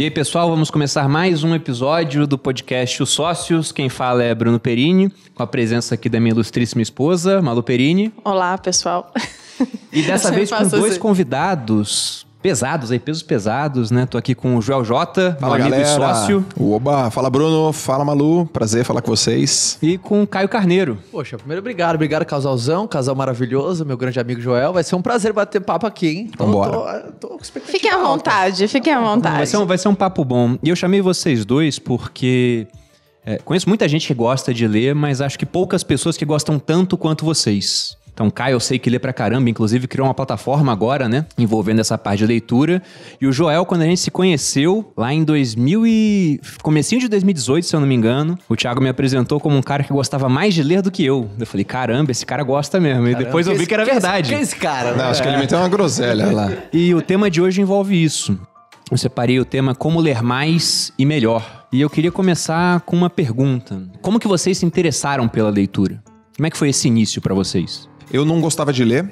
E aí, pessoal, vamos começar mais um episódio do podcast Os Sócios. Quem fala é Bruno Perini, com a presença aqui da minha ilustríssima esposa, Malu Perini. Olá, pessoal. E dessa vez com dois assim. convidados pesados aí, pesos pesados, né? Tô aqui com o Joel Jota, fala, amigo galera. e sócio. Oba, fala Bruno, fala Malu, prazer falar com vocês. E com o Caio Carneiro. Poxa, primeiro obrigado, obrigado casalzão, casal maravilhoso, meu grande amigo Joel. Vai ser um prazer bater papo aqui, hein? Então, Vambora. Tô, tô, tô fiquem à vontade, fiquem à vontade. Vai ser, um, vai ser um papo bom. E eu chamei vocês dois porque... É, conheço muita gente que gosta de ler, mas acho que poucas pessoas que gostam tanto quanto vocês. Então, Caio, eu sei que lê pra caramba, inclusive criou uma plataforma agora, né? Envolvendo essa parte de leitura. E o Joel, quando a gente se conheceu, lá em 2000 e... Comecinho de 2018, se eu não me engano, o Thiago me apresentou como um cara que gostava mais de ler do que eu. Eu falei, caramba, esse cara gosta mesmo. Caramba, e depois eu vi que era verdade. Quem é esse cara? Não, acho que ele meteu uma groselha lá. E o tema de hoje envolve isso. Eu separei o tema Como Ler Mais e Melhor. E eu queria começar com uma pergunta. Como que vocês se interessaram pela leitura? Como é que foi esse início para vocês? Eu não gostava de ler,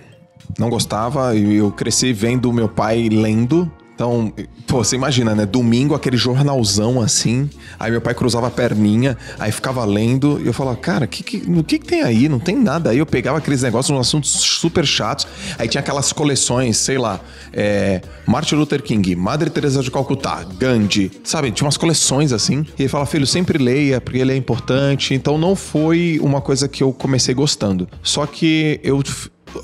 não gostava, e eu cresci vendo meu pai lendo. Então, pô, você imagina, né? Domingo, aquele jornalzão assim. Aí meu pai cruzava a perninha, aí ficava lendo. E eu falava, cara, que, que, o que, que tem aí? Não tem nada. Aí eu pegava aqueles negócios, uns assuntos super chatos. Aí tinha aquelas coleções, sei lá, é, Martin Luther King, Madre Teresa de Calcutá, Gandhi, sabe? Tinha umas coleções assim. E ele fala, filho, sempre leia, porque ele é importante. Então não foi uma coisa que eu comecei gostando. Só que eu.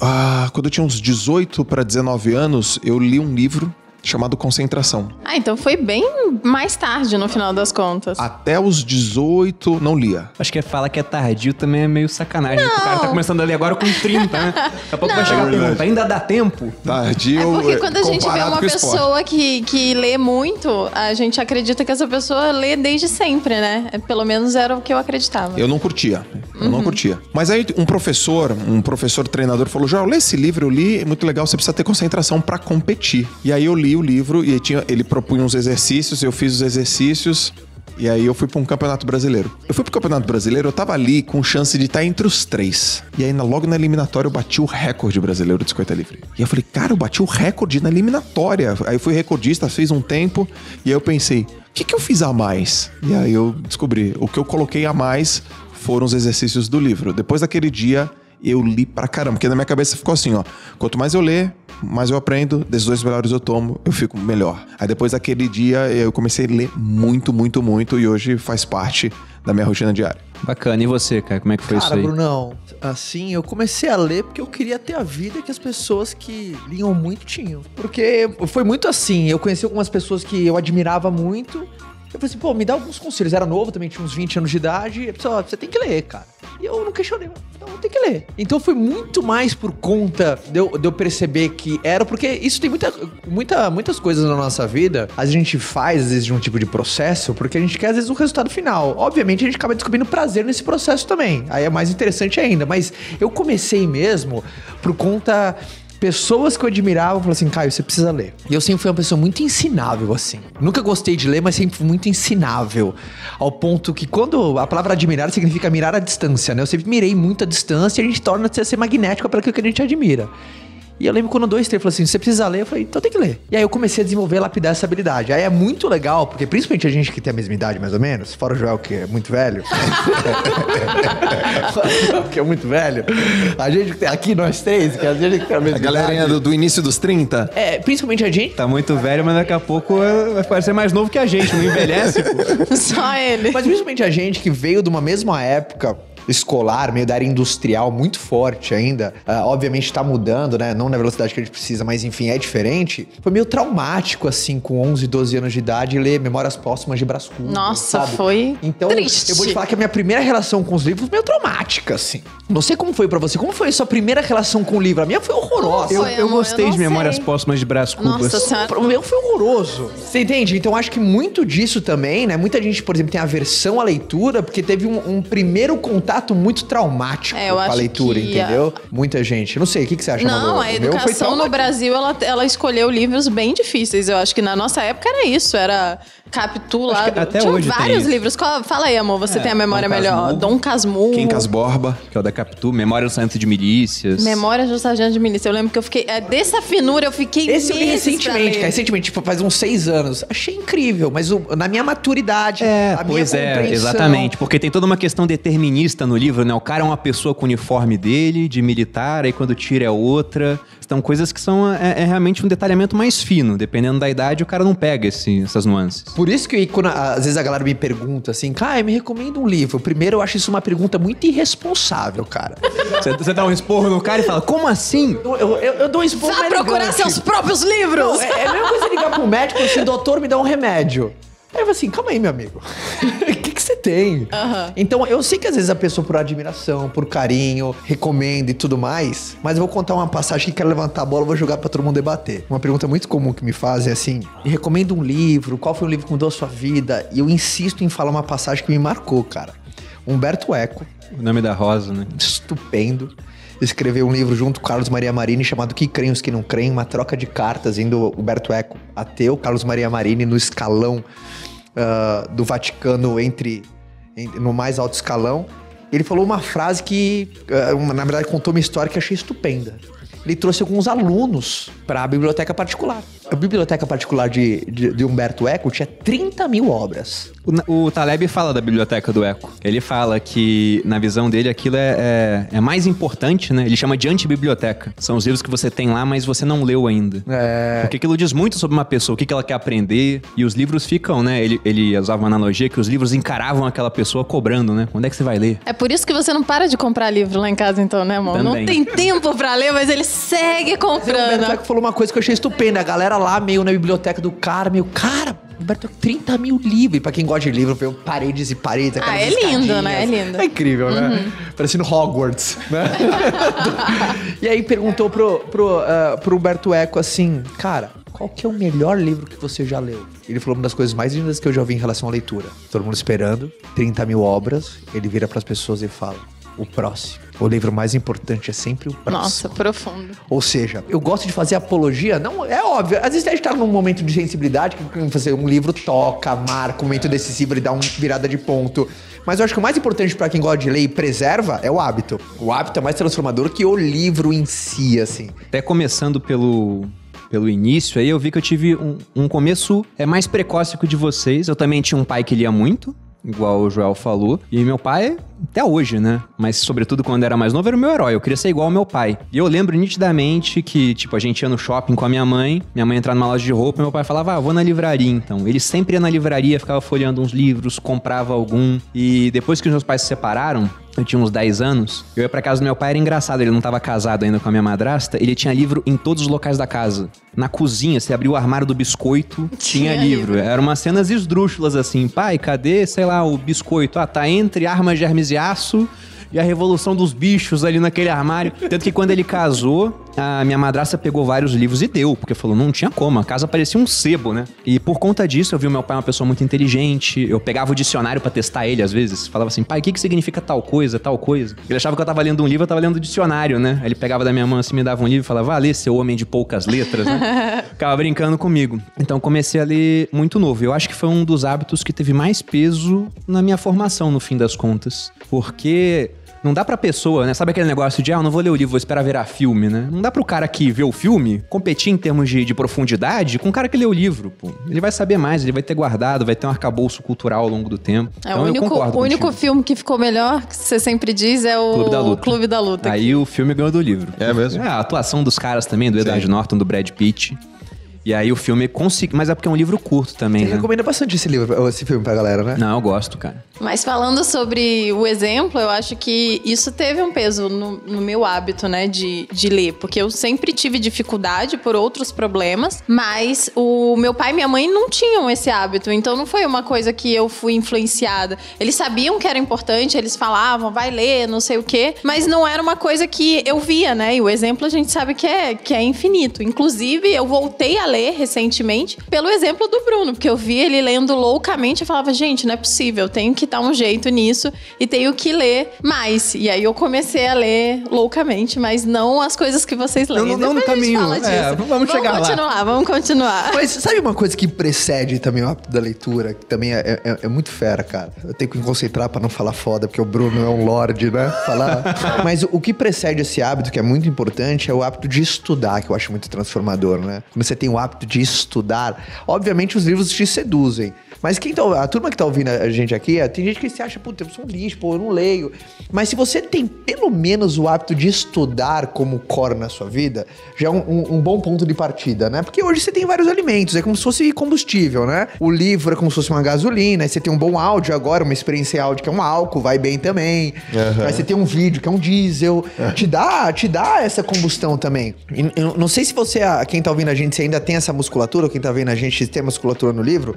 Ah, quando eu tinha uns 18 para 19 anos, eu li um livro chamado Concentração. Ah, então foi bem mais tarde no final das contas. Até os 18 não lia. Acho que fala que é tardio também é meio sacanagem. Não. O cara tá começando a ler agora com 30, né? Daqui a pouco não. vai chegar a pergunta, ainda dá tempo? Tardio. É porque quando a gente vê uma pessoa que, que lê muito, a gente acredita que essa pessoa lê desde sempre, né? Pelo menos era o que eu acreditava. Eu não curtia. Eu uhum. não curtia. Mas aí um professor, um professor treinador falou: João, lê esse livro, eu li, é muito legal, você precisa ter concentração para competir. E aí eu li o livro e tinha, ele propunha uns exercícios, eu fiz os exercícios. E aí eu fui para um campeonato brasileiro. Eu fui pro campeonato brasileiro, eu tava ali com chance de estar tá entre os três. E aí logo na eliminatória eu bati o recorde brasileiro de 50 livre. E eu falei, cara, eu bati o recorde na eliminatória. Aí eu fui recordista, fiz um tempo. E aí eu pensei, o que, que eu fiz a mais? E aí eu descobri, o que eu coloquei a mais foram os exercícios do livro. Depois daquele dia, eu li pra caramba, porque na minha cabeça ficou assim, ó. Quanto mais eu ler, mais eu aprendo, decisões melhores eu tomo, eu fico melhor. Aí depois daquele dia eu comecei a ler muito, muito, muito e hoje faz parte da minha rotina diária. Bacana. E você, cara, como é que foi cara, isso aí? Brunão, assim, eu comecei a ler porque eu queria ter a vida que as pessoas que liam muito tinham. Porque foi muito assim, eu conheci algumas pessoas que eu admirava muito. Eu falei assim, pô, me dá alguns conselhos. Era novo, também tinha uns 20 anos de idade. E a pessoa, você tem que ler, cara. E eu não questionei, então tem que ler. Então foi muito mais por conta de eu, de eu, perceber que era, porque isso tem muita, muita, muitas coisas na nossa vida. A gente faz, às vezes, de um tipo de processo, porque a gente quer, às vezes, o resultado final. Obviamente, a gente acaba descobrindo prazer nesse processo também. Aí é mais interessante ainda. Mas eu comecei mesmo por conta pessoas que eu admirava falaram assim, Caio, você precisa ler. E eu sempre fui uma pessoa muito ensinável, assim. Nunca gostei de ler, mas sempre fui muito ensinável. Ao ponto que quando a palavra admirar significa mirar a distância, né? Eu sempre mirei muito a distância e a gente torna-se a ser magnético para aquilo que a gente admira. E eu lembro quando dois, três falou assim: você precisa ler? Eu falei, então tem que ler. E aí eu comecei a desenvolver, lapidar essa habilidade. Aí é muito legal, porque principalmente a gente que tem a mesma idade, mais ou menos, fora o Joel, que é muito velho. que é muito velho. A gente que tem aqui, nós três, que a gente que tem a mesma a galerinha do, do, início dos 30. É, principalmente a gente. Tá muito velho, mas daqui a pouco vai parecer mais novo que a gente, não envelhece, pô. Só ele. Mas principalmente a gente que veio de uma mesma época escolar, meio da área industrial muito forte ainda. Uh, obviamente está mudando, né? Não na velocidade que a gente precisa, mas enfim, é diferente. Foi meio traumático, assim, com 11, 12 anos de idade, ler Memórias Póstumas de Brás Cubas. Nossa, sabe? foi então, triste. Eu vou te falar que a minha primeira relação com os livros foi meio traumática, assim. Não sei como foi para você. Como foi a sua primeira relação com o livro? A minha foi horrorosa. Foi, eu, eu gostei eu de Memórias sei. Póstumas de Brás Cubas. Nossa senhora. O meu foi horroroso. Você entende? Então, acho que muito disso também, né? Muita gente, por exemplo, tem aversão à leitura porque teve um, um primeiro contato muito traumático é, com a leitura, entendeu? A... Muita gente. Não sei, o que, que você acha, Não, a educação no Brasil, ela, ela escolheu livros bem difíceis. Eu acho que na nossa época era isso. Era Capitu lá. até Tinha hoje vários tem livros. Qual- fala aí, amor, você É, tem a memória Dom melhor. Casmurro. Dom Casmurro. Quincas Borba. Que é o da Capitu, Memória do Sargento de Milícias. Memórias do Sargento de Milícia. Eu lembro que eu fiquei. é, dessa finura eu fiquei. Esse eu li recentemente, cara. Recentemente, tipo, faz uns seis anos. Achei incrível, mas o- na minha maturidade, É, a pois minha é, compreensão- exatamente. Porque tem toda uma questão determinista no livro, né? O cara é uma pessoa com o uniforme dele, de militar, aí quando tira é outra. São coisas que são é, é realmente um detalhamento mais fino. Dependendo da idade, o cara não pega esse- essas nuances. Por isso que quando, às vezes a galera me pergunta assim, cara, me recomenda um livro. Primeiro, eu acho isso uma pergunta muito irresponsável, cara. Você, você dá um esporro no cara e fala, como assim? Eu, eu, eu- eu dou um esporro Vá procurar elegante. seus próprios livros! Não, é, é a mesma coisa ligar pro médico e assim, doutor, me dá um remédio. Aí eu falo assim, calma aí, meu amigo. O que, que você tem? Então, eu sei que às vezes a pessoa, por admiração, por carinho, recomenda e tudo mais, mas eu vou contar uma passagem que quero levantar a bola e vou jogar pra todo mundo debater. Uma pergunta muito comum que me fazem é assim: me recomenda um livro, qual foi o livro que mudou a sua vida? E eu insisto em falar uma passagem que me marcou, cara. Humberto Eco, O nome da Rosa, né? estupendo. Escreveu um livro junto com Carlos Maria Marini chamado Que Creem os Que Não Creem, uma troca de cartas indo Humberto Eco ateu, Carlos Maria Marini no escalão ah, do Vaticano entre, em- no mais alto escalão. Ele falou uma frase que, ah, uma- na verdade, contou uma história que achei estupenda. Ele trouxe alguns alunos para a biblioteca particular. A biblioteca particular de, de, de Humberto Eco tinha 30 mil obras. O, o Taleb fala da biblioteca do Eco. Ele fala que, na visão dele, aquilo é, é, é mais importante, né? Ele chama de antibiblioteca. São os livros que você tem lá, mas você não leu ainda. É, Porque aquilo diz muito sobre uma pessoa, o que, que ela quer aprender. E os livros ficam, né? Ele, ele usava uma analogia que os livros encaravam aquela pessoa cobrando, né? Quando é que você vai ler? É por isso que você não para de comprar livro lá em casa, então, né, amor? Não Também. tem tempo pra ler, mas ele segue Mas o comprando. Eco falou uma coisa que eu achei estupenda. A galera lá, meio na biblioteca do cara, meio, cara, Humberto Eco, 30 mil livros. E pra quem gosta de livro, veio paredes e paredes. Ah, é lindo, né? É lindo. É incrível, né? Parecendo Hogwarts, né? e aí perguntou pro, pro, ah, pro Humberto Eco assim, cara, qual que é o melhor livro que você já leu? Ele falou uma das coisas mais lindas que eu já ouvi em relação à leitura. Todo mundo esperando, 30 mil obras, ele vira pras pessoas e fala, o próximo. O livro mais importante é sempre o próximo. Nossa, profundo. Ou seja, eu gosto de fazer apologia, não é óbvio. Às vezes a gente tá num momento de sensibilidade, que fazer um livro toca, marca, um momento decisivo, ele dá uma virada de ponto. Mas eu acho que o mais importante pra quem gosta de ler e preserva é o hábito. O hábito é mais transformador que o livro em si, assim. Até começando pelo, pelo início, aí eu vi que eu tive um, um começo é mais precoce que o de vocês. Eu também tinha um pai que lia muito, igual o Joel falou. E meu pai, até hoje, né? Mas sobretudo quando era mais novo, era o meu herói. Eu queria ser igual ao meu pai. E eu lembro nitidamente que, tipo, a gente ia no shopping com a minha mãe, minha mãe entrava numa loja de roupa e meu pai falava, ah, vou na livraria então. Ele sempre ia na livraria, ficava folheando uns livros, comprava algum. E depois que os meus pais se separaram, eu tinha uns 10 anos, eu ia pra casa do meu pai, era engraçado, ele não tava casado ainda com a minha madrasta, ele tinha livro em todos os locais da casa. Na cozinha, você abriu o armário do biscoito, tinha, Tinha livro. livro. Eram umas cenas esdrúxulas assim, pai, cadê, sei lá, o biscoito? Ah, tá entre armas de armes e aço e a revolução dos bichos ali naquele armário. Tanto que quando ele casou, a minha madrasta pegou vários livros e deu, porque falou, não tinha como, a casa parecia um sebo, né? E por conta disso, eu vi o meu pai uma pessoa muito inteligente, eu pegava o dicionário pra testar ele às vezes, falava assim, pai, o que que significa tal coisa, tal coisa? Ele achava que eu tava lendo um livro, eu tava lendo o dicionário, né? Aí ele pegava da minha mão assim, me dava um livro e falava, ah, lê, seu homem de poucas letras, né? Ficava brincando comigo. Então comecei a ler muito novo. Eu acho que foi um dos hábitos que teve mais peso na minha formação, no fim das contas. Porque não dá pra pessoa, né? Sabe aquele negócio de, ah, eu não vou ler o livro, vou esperar virar filme, né? Não dá pro cara que vê o filme competir em termos de, de profundidade com o cara que lê o livro, pô. Ele vai saber mais, ele vai ter guardado, vai ter um arcabouço cultural ao longo do tempo. É, então o eu único, concordo o único contigo. filme que ficou melhor, que você sempre diz, é o Clube da Luta. Clube da Luta. Aí o filme ganhou do livro. É mesmo? É, a atuação dos caras também, do Edward Sim. Norton, do Brad Pitt. E aí o filme conseguiu. Mas é porque é um livro curto também, Ele né? recomenda bastante esse livro, esse filme pra galera, né? Não, eu gosto, cara. Mas falando sobre o exemplo, eu acho que isso teve um peso no, no meu hábito, né, de, de ler. Porque eu sempre tive dificuldade por outros problemas, mas o meu pai e minha mãe não tinham esse hábito. Então não foi uma coisa que eu fui influenciada. Eles sabiam que era importante, eles falavam, vai ler, não sei o quê, mas não era uma coisa que eu via, né? E o exemplo a gente sabe que é, que é infinito. Inclusive, eu voltei a ler recentemente pelo exemplo do Bruno, porque eu vi ele lendo loucamente e falava, gente, não é possível, tenho que dar um jeito nisso e tenho que ler mais. E aí eu comecei a ler loucamente, mas não as coisas que vocês leem. Não, não no a gente caminho. É, vamos chegar lá. Vamos continuar, vamos continuar. Mas sabe uma coisa que precede também o hábito da leitura, que também é, é- é muito fera, cara? Eu tenho que me concentrar pra não falar foda, porque o Bruno é um lorde, né? Falar. Mas o que precede esse hábito, que é muito importante, é o hábito de estudar, que eu acho muito transformador, né? Quando você tem o hábito de estudar, obviamente os livros te seduzem. Mas quem tá, a turma que tá ouvindo a gente aqui, é, tem gente que se acha, puta, eu sou um lixo, pô, eu não leio. Mas se você tem pelo menos o hábito de estudar como core na sua vida, já é um, um- um bom ponto de partida, né? Porque hoje você tem vários alimentos, é como se fosse combustível, né? O livro é como se fosse uma gasolina, aí você tem um bom áudio agora, uma experiência áudio que é um álcool, vai bem também. Aí você tem um vídeo que é um diesel, te dá, te dá essa combustão também. Eu não sei se você, quem tá ouvindo a gente, se ainda tem essa musculatura, ou quem tá vendo a gente tem musculatura no livro,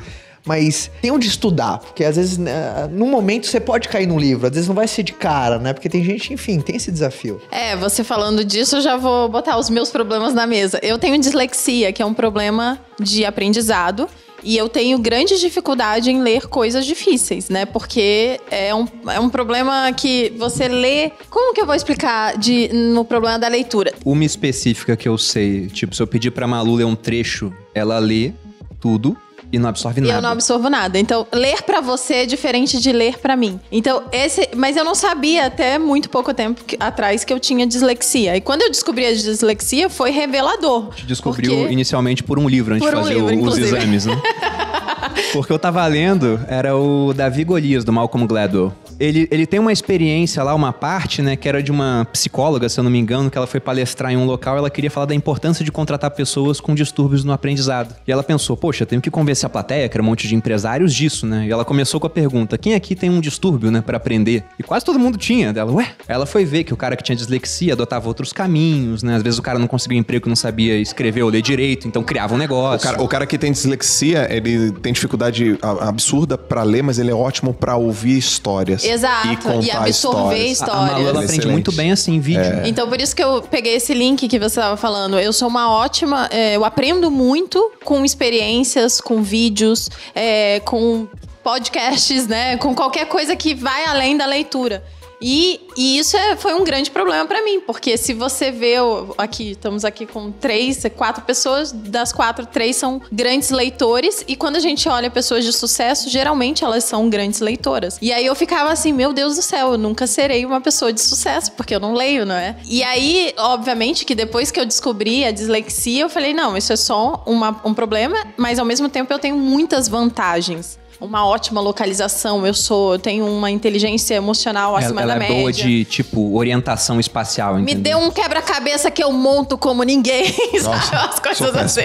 mas tem onde estudar, porque às vezes, né, num momento você pode cair num livro, às vezes não vai ser de cara, né? Porque tem gente, enfim, tem esse desafio. É, você falando disso, eu já vou botar os meus problemas na mesa. Eu tenho dislexia, que é um problema de aprendizado. E eu tenho grande dificuldade em ler coisas difíceis, né? Porque é um, é um problema que você lê. Como que eu vou explicar de, no problema da leitura? Uma específica que eu sei, tipo, se eu pedir pra Malu ler um trecho, ela lê tudo e não absorve E nada. eu não absorvo nada. Então, ler pra você é diferente de ler pra mim. Então, esse. Mas eu não sabia até muito pouco tempo que- atrás que eu tinha dislexia. E quando eu descobri a dislexia, foi revelador. gente descobriu Porque- inicialmente por um livro, antes de um fazer livro, o- os exames, né? Porque eu tava lendo, era o Davi Golias, do Malcolm Gladwell. Ele, ele tem uma experiência lá, uma parte, né, que era de uma psicóloga, se eu não me engano, que ela foi palestrar em um local, ela queria falar da importância de contratar pessoas com distúrbios no aprendizado. E ela pensou, poxa, tenho que convencer a plateia, que era um monte de empresários, disso, né? E ela começou com a pergunta, quem aqui tem um distúrbio, né, pra aprender? E quase todo mundo tinha. Ela, ué? Ela foi ver que o cara que tinha dislexia adotava outros caminhos, né? Às vezes o cara não conseguia emprego, não sabia escrever ou ler direito, então criava um O negócio. cara, o cara que tem dislexia, ele tem dificuldade absurda pra ler, mas ele é ótimo pra ouvir histórias. Exato, E, contar e absorver histórias. A- A Malu, ela histórias. aprende Excelente. muito bem assim, em vídeo. Então, por isso que eu peguei esse link que você estava falando. Eu sou uma ótima. é, eu aprendo muito com experiências, com vídeos, é, com podcasts, né? Com qualquer coisa que vai além da leitura. E, e isso é- foi um grande problema pra mim, porque se você vê o- aqui, estamos aqui com três, quatro pessoas, das quatro, três são grandes leitores, e quando a gente olha pessoas de sucesso, geralmente elas são grandes leitoras. E aí eu ficava assim, meu Deus do céu, eu nunca serei uma pessoa de sucesso, porque eu não leio, não é? E aí, obviamente, que depois que eu descobri a dislexia, eu falei, não, isso é só uma- um problema, mas ao mesmo tempo eu tenho muitas vantagens. Uma ótima localização, eu sou, eu tenho uma inteligência emocional acima Ela, ela da é média. boa de, tipo, orientação espacial, Me entendeu? deu um quebra-cabeça que eu monto como ninguém, sabe? As coisas assim.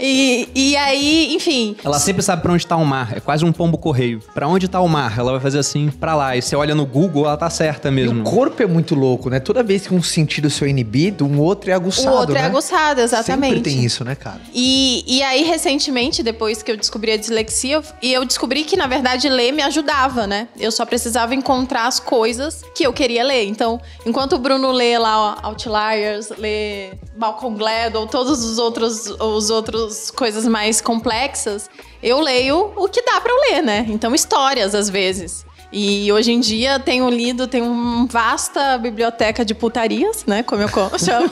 E, e aí, enfim. Ela sempre sabe pra onde tá o mar. É quase um pombo correio. Pra onde tá o mar? Ela vai fazer assim, pra lá. E você olha no Google, ela tá certa E mesmo. o corpo é muito louco, né? Toda vez que um sentido seu é inibido, um outro é O aguçado, outro né? é aguçado, exatamente. Sempre tem isso, né, cara? E, e aí, recentemente, depois que eu descobri a dislexia, e eu descobri que, na verdade, ler me ajudava, né? Eu só precisava encontrar as coisas que eu queria ler. Então, enquanto o Bruno lê lá ó, Outliers, lê Malcolm Gladwell, todos os outros, os outros coisas mais complexas, eu leio o que dá eu ler, né? Então, histórias, às vezes. E hoje em dia tenho lido, tenho uma vasta biblioteca de putarias, né? Como eu chamo.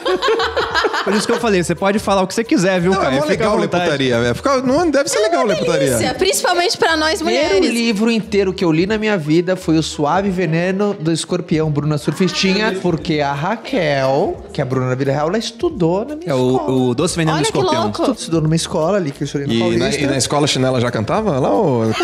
Por isso que eu falei, você pode falar o que você quiser, viu, Não, é Fica à legal ler putaria. velho. Fica- Não, deve ser legal ler putaria. Principalmente pra nós Primeiro mulheres. livro inteiro que eu li na minha vida foi O Suave Veneno do Escorpião, Bruna Surfistinha, porque a Raquel, que é a Bruna na vida real, ela estudou na minha É escola. o, o Doce Veneno Olha do que Escorpião. louco. Estu- Estudou numa escola ali, que eu estudei no E na, Paulista. e na escola chinela já cantava lá? Ou...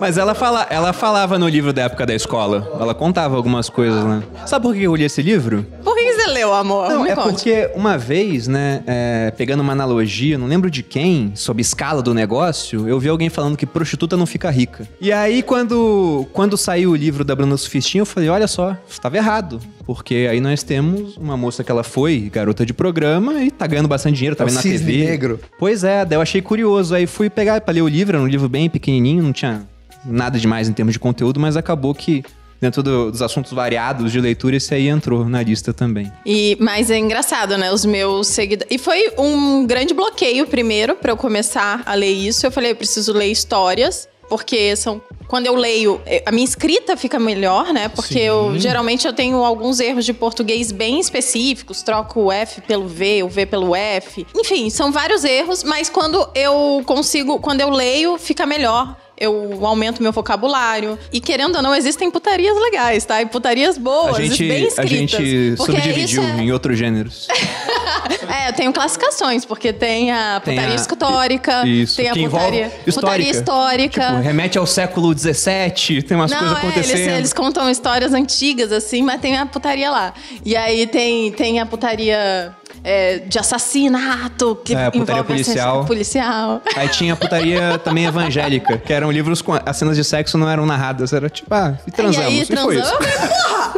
Mas ela, fala, ela falava no livro da época da escola. Ela contava algumas coisas, né? Sabe por que eu li esse livro? Por que você leu, amor? Não, Me é conte. porque uma vez, né, é, pegando uma analogia, não lembro de quem, sobre escala do negócio, eu vi alguém falando que prostituta não fica rica. E aí, quando, quando saiu o livro da Bruna Sufistinha, eu falei, olha só, estava errado. Porque aí nós temos uma moça que ela foi garota de programa e tá ganhando bastante dinheiro, tá É vendo na TV. negro. Pois é, daí eu achei curioso. Aí fui pegar pra ler o livro, era um livro bem pequenininho, não tinha nada demais em termos de conteúdo, mas acabou que dentro do- dos assuntos variados de leitura, esse aí entrou na lista também. E, mas é engraçado, né? Os meus seguidores. E foi um grande bloqueio primeiro pra eu começar a ler isso. Eu falei, eu preciso ler histórias. Porque são. Quando eu leio, eh, a minha escrita fica melhor, né? Porque eu geralmente eu tenho alguns erros de português bem específicos, troco o F pelo V, o V pelo F. Enfim, são vários erros, mas quando eu consigo, quando eu leio, fica melhor. Eu aumento meu vocabulário. E querendo ou não, existem putarias legais, tá? E putarias boas, a gente, bem a escritas. gente Porque subdividiu é- em outros gêneros. é, eu tenho classificações, porque tem a Tem putaria a- histórica, Isso, tem a que envolve putaria, putaria histórica. Tipo, remete ao século XVII, tem umas Não, coisas é, eles, acontecendo. eles contam histórias antigas, assim, mas tem a putaria lá. E aí tem, tem a putaria é, de assassinato, que É, putaria policial. policial. Aí tinha a putaria também evangélica, que eram livros com as cenas de sexo não eram narradas, era tipo, ah, e transamos. e aí, E, foi isso. transamos. Porra,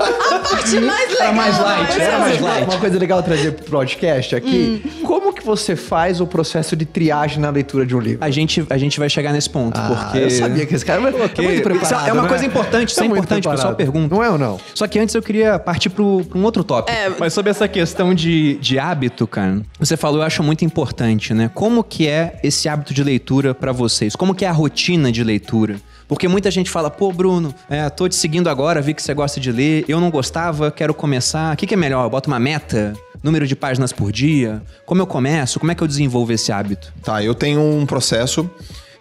parte mais legal. Era mais light, era é mais uma- light. Uma coisa legal trazer pro podcast aqui. Hum. Como que você faz o processo de triagem na leitura de um livro? A gente, a gente vai chegar nesse ponto, Ah, porque... eu sabia que esse cara vai Porque muito preparado, é uma né? coisa importante, isso é importante, o pessoal pergunta. Não é ou não? Só que antes eu queria partir para um outro tópico. É. Mas sobre essa questão de, de hábito, cara, você falou, eu acho muito importante, né? Como que é esse hábito de leitura pra vocês? Como que é a rotina de leitura? Porque muita gente fala, pô, Bruno, é, tô te seguindo agora, vi que você gosta de ler, eu não gostava, quero começar. O que, que é melhor? Eu boto uma meta? Número de páginas por dia? Como eu começo? Como é que eu desenvolvo esse hábito? Tá, eu tenho um processo.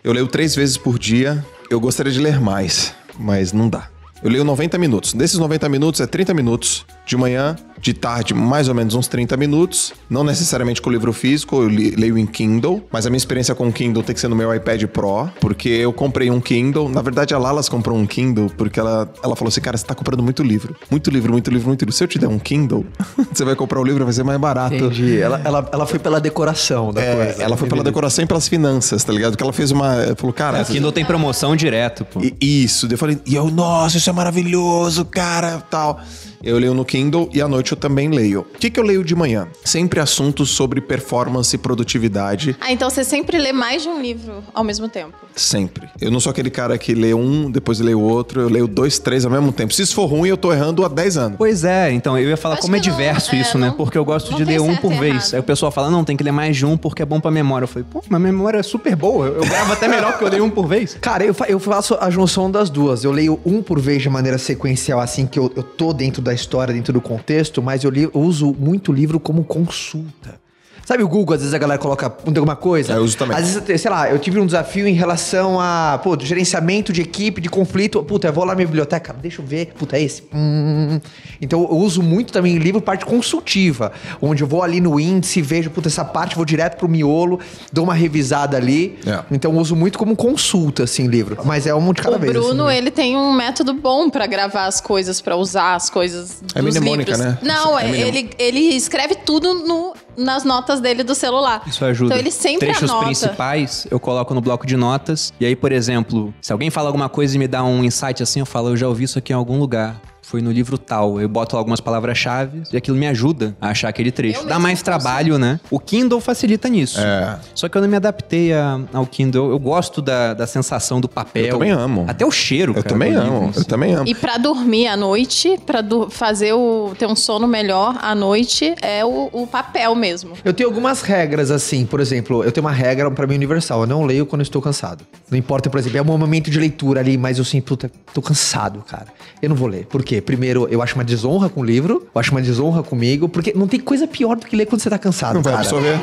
Eu leio três vezes por dia. Eu gostaria de ler mais, mas não dá. Eu leio 90 minutos. Desses 90 minutos é 30 minutos de manhã, de tarde, mais ou menos uns 30 minutos. Não necessariamente com o livro físico, eu leio em Kindle, mas a minha experiência com o Kindle tem que ser no meu iPad Pro, porque eu comprei um Kindle. Na verdade, a Lalas comprou um Kindle porque ela, ela falou assim: cara, você tá comprando muito livro. Muito livro, muito livro, muito livro. Se eu te der um Kindle, você vai comprar o livro, vai ser mais barato. Entendi. Ela, ela, ela foi pela decoração da É, coisa. ela foi pela decoração e pelas finanças, tá ligado? Que ela fez uma. Falou, cara. O Kindle tem promoção direto, pô. E- Isso, eu falei, e eu, nossa, isso é maravilhoso, cara, tal. Eu leio no Kindle e à noite eu também leio. O que, que eu leio de manhã? Sempre assuntos sobre performance e produtividade. Ah, então você sempre lê mais de um livro ao mesmo tempo. Sempre. Eu não sou aquele cara que lê um, depois lê o outro. Eu leio dois, três ao mesmo tempo. Se isso for ruim, eu tô errando há 10 anos. Pois é, então eu ia falar Acho como é não- diverso é, isso, né? não- Porque eu gosto de ler um por e vez. errado. Aí o pessoal fala, não, tem que ler mais de um porque é bom pra memória. Eu falei, pô, mas minha memória é super boa. Eu gravo até melhor porque eu leio um por vez. Cara, eu, fa- eu faço a junção das duas. Eu leio um por vez de maneira sequencial, assim, que eu, eu tô dentro da história, dentro do contexto, mas eu, li- eu uso muito livro como consulta. Sabe o Google, às vezes a galera coloca alguma coisa? É, eu uso também. Às vezes, sei lá, eu tive um desafio em relação a, pô, gerenciamento de equipe, de conflito. Puta, eu vou lá na minha biblioteca, deixa eu ver. Puta, é esse. Hum. Então eu uso muito também livro parte consultiva, onde eu vou ali no índice, vejo, puta, essa parte, vou direto pro miolo, dou uma revisada ali. É. Então eu uso muito como consulta, assim, livro. Mas é um de cada o vez. Bruno, assim, né? ele tem um método bom pra gravar as coisas, pra usar as coisas É dos mnemônica, livros. né? Não, É mnem- ele, ele escreve tudo no- nas notas dele do celular. Isso ajuda. Então ele sempre Trechos anota. principais eu coloco no bloco de notas. E aí, por exemplo, se alguém fala alguma coisa e me dá um insight assim, eu falo, eu já ouvi isso aqui em algum lugar. Foi no livro tal. Eu boto algumas palavras-chave e aquilo me ajuda a achar aquele trecho. Eu Dá mais trabalho, né? O Kindle facilita nisso. É. Só que eu não me adaptei a- ao Kindle. Eu gosto da, da sensação do papel. Eu também amo. Até o cheiro, Eu cara, também livro amo, si. eu também amo. E pra dormir à noite, pra du- fazer o ter um sono melhor à noite, é o, o papel mesmo. Eu tenho algumas regras, assim, por exemplo, eu tenho uma regra pra mim universal. Eu não leio quando eu estou cansado. Não importa, por exemplo, é um momento de leitura ali, mas eu assim, puta, tô cansado, cara. Eu não vou ler. Por quê? Primeiro, eu acho uma desonra com o livro, eu acho uma desonra comigo, porque não tem coisa pior do que ler quando você tá cansado, Não vai cara. absorver.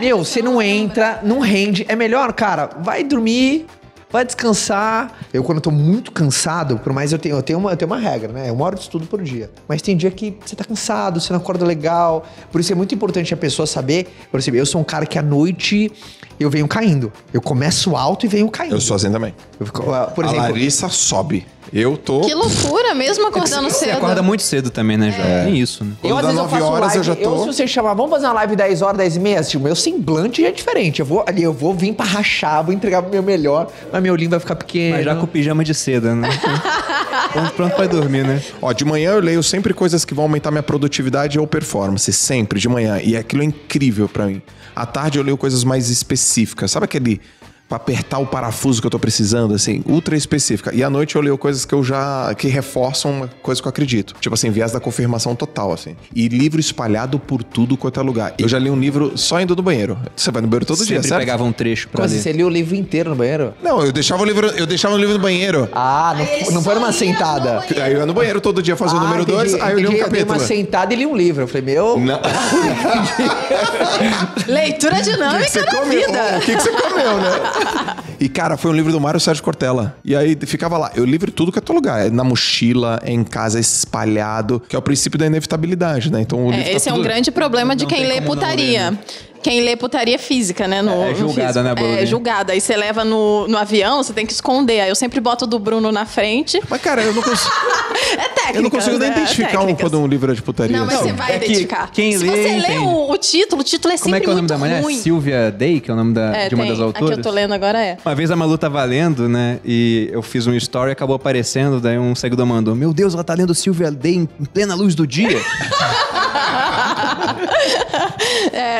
Meu, você não entra, não rende. É melhor, cara, vai dormir, vai descansar. Eu, quando eu tô muito cansado, por mais eu tenho, eu tenho, uma, eu tenho uma regra, né? É uma hora de estudo por dia. Mas tem dia que você tá cansado, você não acorda legal. Por isso é muito importante a pessoa saber. Por exemplo, eu sou um cara que à noite eu venho caindo. Eu começo alto e venho caindo. Eu sou assim também. Eu fico, ah, por a exemplo, Larissa sobe. Eu tô. Que loucura, mesmo acordando Você cedo. acorda muito cedo também, né, João? Tem isso, né? Eu, às vezes, eu nove faço horas, live, eu já tô- se você chamar, vamos fazer uma live 10 horas, 10 e meia, tipo, meu semblante é diferente. Eu vou ali, eu vou vir pra rachar, vou entregar o meu melhor, mas meu olhinho vai ficar pequeno. Mas já com o pijama de seda, né? pronto, pronto pra dormir, né? Ó, de manhã eu leio sempre coisas que vão aumentar minha produtividade ou performance, sempre de manhã. E aquilo é incrível pra mim. À tarde eu leio coisas mais específicas. Sabe aquele pra apertar o parafuso que eu tô precisando, assim, ultra específica. E à noite eu leio coisas que eu já. que reforçam uma coisa que eu acredito. Tipo assim, viés da confirmação total, assim. E livro espalhado por tudo quanto é lugar. Eu já li um livro só indo no banheiro. Você vai no banheiro todo dia, Sempre certo? pegava um trecho pra Como assim, ler. você lia o livro inteiro no banheiro? Não, eu deixava o livro, eu deixava o livro no banheiro. Ah, não, não foi numa sentada. Aí eu ia no banheiro todo dia fazer o Ah, número entendi, 2, aí eu li um entendi. dei capítulo. uma sentada e li um livro. Eu falei, meu... Não. Leitura O que que dinâmica comeu? vida. O que, que você comeu, né? E, cara, foi um livro do Mário Sérgio Cortella. E aí ficava lá. Eu livro tudo que é todo lugar. É na mochila, é em casa, é espalhado. Que é o princípio da inevitabilidade, né? Então o livro É, tá esse é um tudo- grande problema de Não quem lê putaria. ler, né? Quem lê putaria física, né? No, É, é no julgada, físico. né, Bruno? É julgada. Aí você leva no, no avião, você tem que esconder. Aí eu sempre boto o do Bruno na frente. Mas, cara, eu não consigo, É técnica. eu não consigo nem né? identificar um, quando um livro é de putaria. Não, mas assim. você vai é que identificar. quem Se lê, você lê entende. o, o título, o título é Como sempre é que é o nome muito da mulher? ruim. Sylvia Day, que é o nome da, É, de uma tem. das A autoras. que eu tô lendo agora é. Uma vez a Malu tava lendo, né? E eu fiz um story e acabou aparecendo. Daí um seguidor mandou: Meu Deus, ela tá lendo Sylvia Day em plena luz do dia.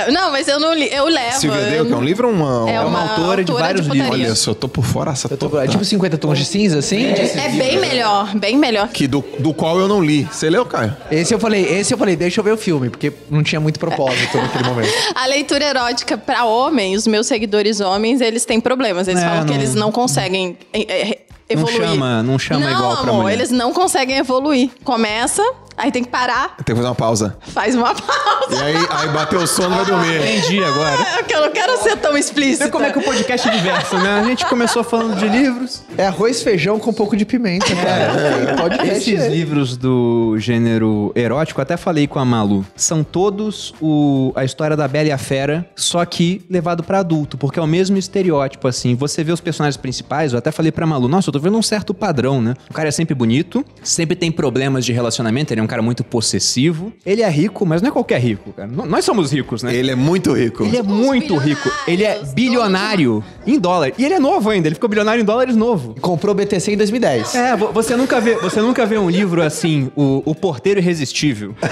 É, Não, mas eu não li. Eu levo. Silvia eu Day, que é um livro ou uma... É uma uma autora de vários livros. putaria. Olha, só eu tô por fora essa Eu tô, é tipo 50 tons de cinza, assim? É bem melhor, bem melhor. Que do, do qual eu não li. Você leu, Caio? Esse eu falei, esse eu falei, deixa eu ver o filme, porque não tinha muito propósito naquele momento. A leitura erótica pra homem, os meus seguidores homens, eles têm problemas. Eles É, falam que não- eles não conseguem é, é, Não evoluir. chama- não chama não, igual pra amor, mulher. eles não conseguem evoluir. Começa, aí tem que parar, Tem que fazer uma pausa. faz uma pausa. E aí, aí bateu o sono, vai dormir. Entendi agora. É eu não quero ser tão explícita. Vê como é que o podcast é diverso, né? A gente começou falando de livros. É arroz, feijão com um pouco de pimenta, cara. Pode Esses livros do gênero erótico, até falei com a Malu, são todos o, a história da Bela e a Fera, só que levado pra adulto, porque é o mesmo estereótipo, assim. Você vê os personagens principais, eu até falei pra Malu, nossa, eu tô vendo um certo padrão, né? O cara é sempre bonito, sempre tem problemas de relacionamento, ele é um cara muito possessivo. Ele é rico, mas não é qualquer rico, cara. N- Nós somos ricos, né? Ele é muito rico. Ele é muito rico. Ele é bilionário em dólar. E ele é novo ainda, ele ficou bilionário em dólares novo. Comprou BTC em 2010. É, vo- você nunca vê, você nunca vê um livro assim, o, o porteiro irresistível.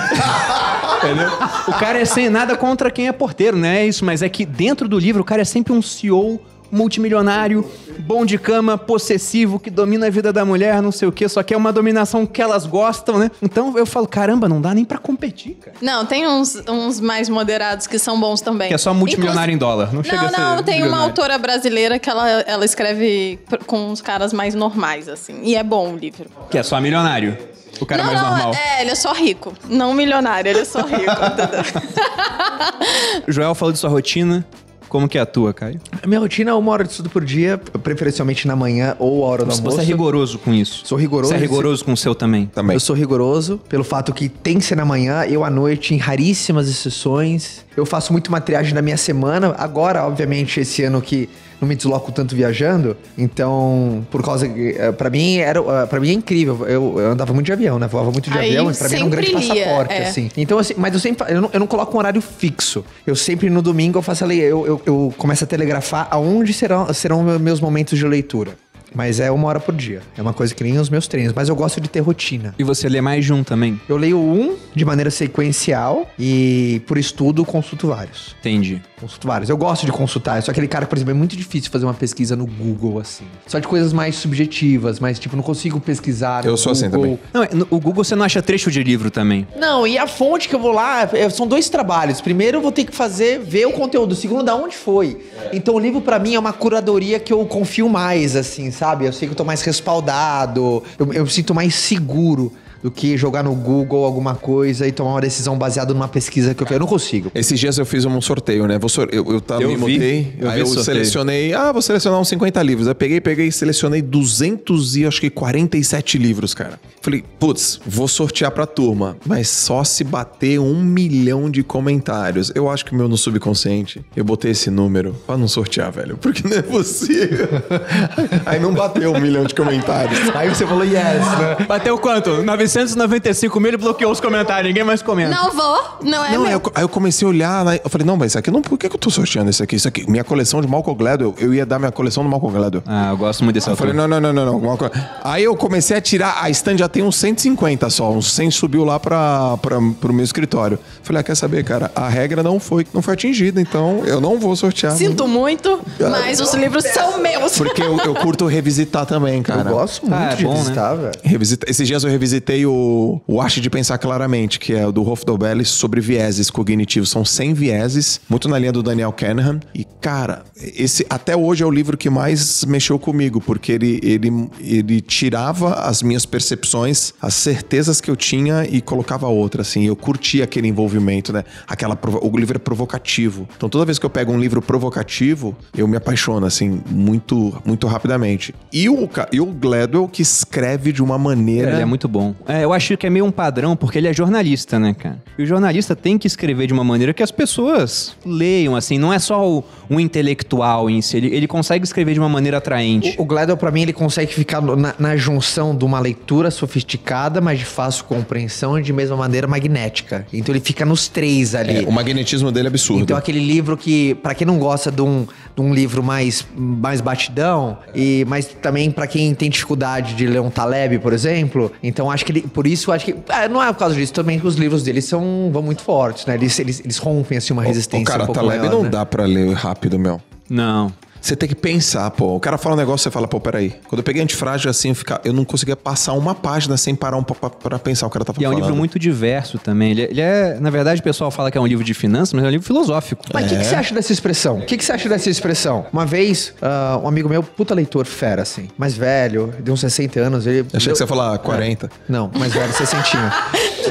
Entendeu? O cara é sem nada contra quem é porteiro, não é isso, mas é que dentro do livro o cara é sempre um CEO multimilionário, bom de cama, possessivo, que domina a vida da mulher, não sei o quê, só que é uma dominação que elas gostam, né? Então eu falo, caramba, não dá nem pra competir, cara. Não, tem uns, uns mais moderados que são bons também. Que é só multimilionário em dólar, não chega Não, a ser não, tem uma autora brasileira que ela, ela escreve com uns caras mais normais, assim. E é bom o livro. Que é só milionário. O cara não, mais não, normal. é, ele é só rico. Não milionário, ele é só rico? Joel falou de sua rotina. Como que é a tua, Caio? A minha rotina é uma hora de estudo por dia, preferencialmente na manhã ou a hora do Você almoço. é rigoroso com isso. Sou rigoroso. Você é rigoroso com o seu também. Também. Eu sou rigoroso, pelo fato que tem que ser na manhã, eu à noite, em raríssimas exceções. Eu faço muito uma triagem da minha semana. Agora, obviamente, esse ano que não me desloco tanto viajando, então, por causa que, eh, pra mim era, eh, para mim é incrível. Eu, eu andava muito de avião, né? Voava muito de Aí avião, e pra mim era um grande lia, passaporte, é. assim. Então, assim, mas eu sempre, eu não, eu não coloco um horário fixo. Eu sempre no domingo eu faço ali, eu, eu, eu começo a telegrafar aonde serão, serão meus momentos de leitura. Mas é uma hora por dia. É uma coisa que nem os meus treinos. Mas eu gosto de ter rotina. E você lê mais de um também? Eu leio um de maneira sequencial e por estudo consulto vários. Entendi. Consulto vários. Eu gosto de consultar. Eu sou aquele cara que, por exemplo, é muito difícil fazer uma pesquisa no Google, assim. Só de coisas mais subjetivas, mas, tipo, não consigo pesquisar. no Eu sou assim Google. Não, no- o Google você não acha trecho de livro também. Não, e a fonte que eu vou lá, é, são dois trabalhos. Primeiro eu vou ter que fazer, ver o conteúdo. Segundo, da onde foi. Então o livro pra mim é uma curadoria que eu confio mais, assim, sabe? Eu sei que eu tô mais respaldado, eu, eu me sinto mais seguro do que jogar no Google alguma coisa e tomar uma decisão baseada numa pesquisa que eu, eu não consigo. Esses dias eu fiz um sorteio, né? Vou sor- Eu, eu, tava- Eu me eu aí vi eu sorteio. selecionei... Ah, vou selecionar uns 50 livros. Aí peguei, peguei e selecionei 200 e acho que 47 livros, cara. Falei, putz, vou sortear pra turma. Mas só se bater um milhão de comentários. Eu acho que o meu no subconsciente, eu botei esse número pra não sortear, velho. Porque não é possível. aí não bateu um milhão de comentários. Aí você falou yes, né? Bateu quanto? 995 mil e bloqueou os comentários, ninguém mais comenta. Não vou, não é Não, aí meu. eu, aí eu comecei a olhar, né? eu falei, não, mas isso aqui não. Por que, que eu tô sorteando isso aqui? Isso aqui, minha coleção de Malcolm Gladwell, eu ia dar minha coleção do Malcolm Gladwell. Ah, eu gosto muito desse Eu autor. falei, não, não, não, não, não. Aí eu comecei a tirar, a stand já tem uns 150 só, uns 100 subiu lá pra, pra, pro meu escritório. Falei, ah, quer saber, cara, a regra não foi, não foi atingida, então eu não vou sortear. Sinto muito, mas os livros são meus. Porque eu, eu curto revisitar também, cara. Eu gosto muito Ah, é de bom, né? visitar, velho. Revisita- Esses dias eu revisitei o, o Arte de Pensar Claramente, que é do Rolf sobre vieses cognitivos. São 100 vieses, muito na linha do Daniel Kahneman. E, cara, esse até hoje é o livro que mais mexeu comigo, porque ele, ele, ele tirava as minhas percepções, as certezas que eu tinha e colocava outra, assim. Eu curtia aquele envolvimento, né? Aquela, o livro é provocativo. Então, toda vez que eu pego um livro provocativo, eu me apaixono, assim, muito, muito rapidamente. E o, e o Gladwell que escreve de uma maneira... Ele é muito bom. É, eu acho que é meio um padrão, porque ele é jornalista, né, cara? E o jornalista tem que escrever de uma maneira que as pessoas leiam, assim. Não é só o, um intelectual em si. Ele, ele consegue escrever de uma maneira atraente. O, o Gladwell, pra mim, ele consegue ficar na, na junção de uma leitura sofisticada, mas de fácil compreensão e de mesma maneira magnética. Então ele fica nos três ali. É, o magnetismo dele é absurdo. Então aquele livro que, pra quem não gosta de um, de um livro mais, mais batidão, e, mas também pra quem tem dificuldade de ler um Taleb, por exemplo, então acho que ele, por isso acho que, ah, não é por causa disso, também que os livros dele são, vão muito fortes, né? Eles, eles, eles rompem, assim, uma resistência cara, um pouco Taleb maior, não né? dá pra ler rápido, meu. Não. Você tem que pensar, pô. O cara fala um negócio, você fala, pô, peraí. Quando eu peguei antifrágil assim, eu, fica- eu não conseguia passar uma página sem parar um, pra, pra pensar o que o cara tava E é um falando. livro muito diverso também. Ele, ele é, na verdade, o pessoal fala que é um livro de finanças, mas é um livro filosófico. Mas o que, que você acha dessa expressão? O que, que você acha dessa expressão? Uma vez, ah, um amigo meu, puta leitor fera, assim, mais velho, de uns 60 anos, ele... Achei que você ia falar 40. Não, mais velho, 60.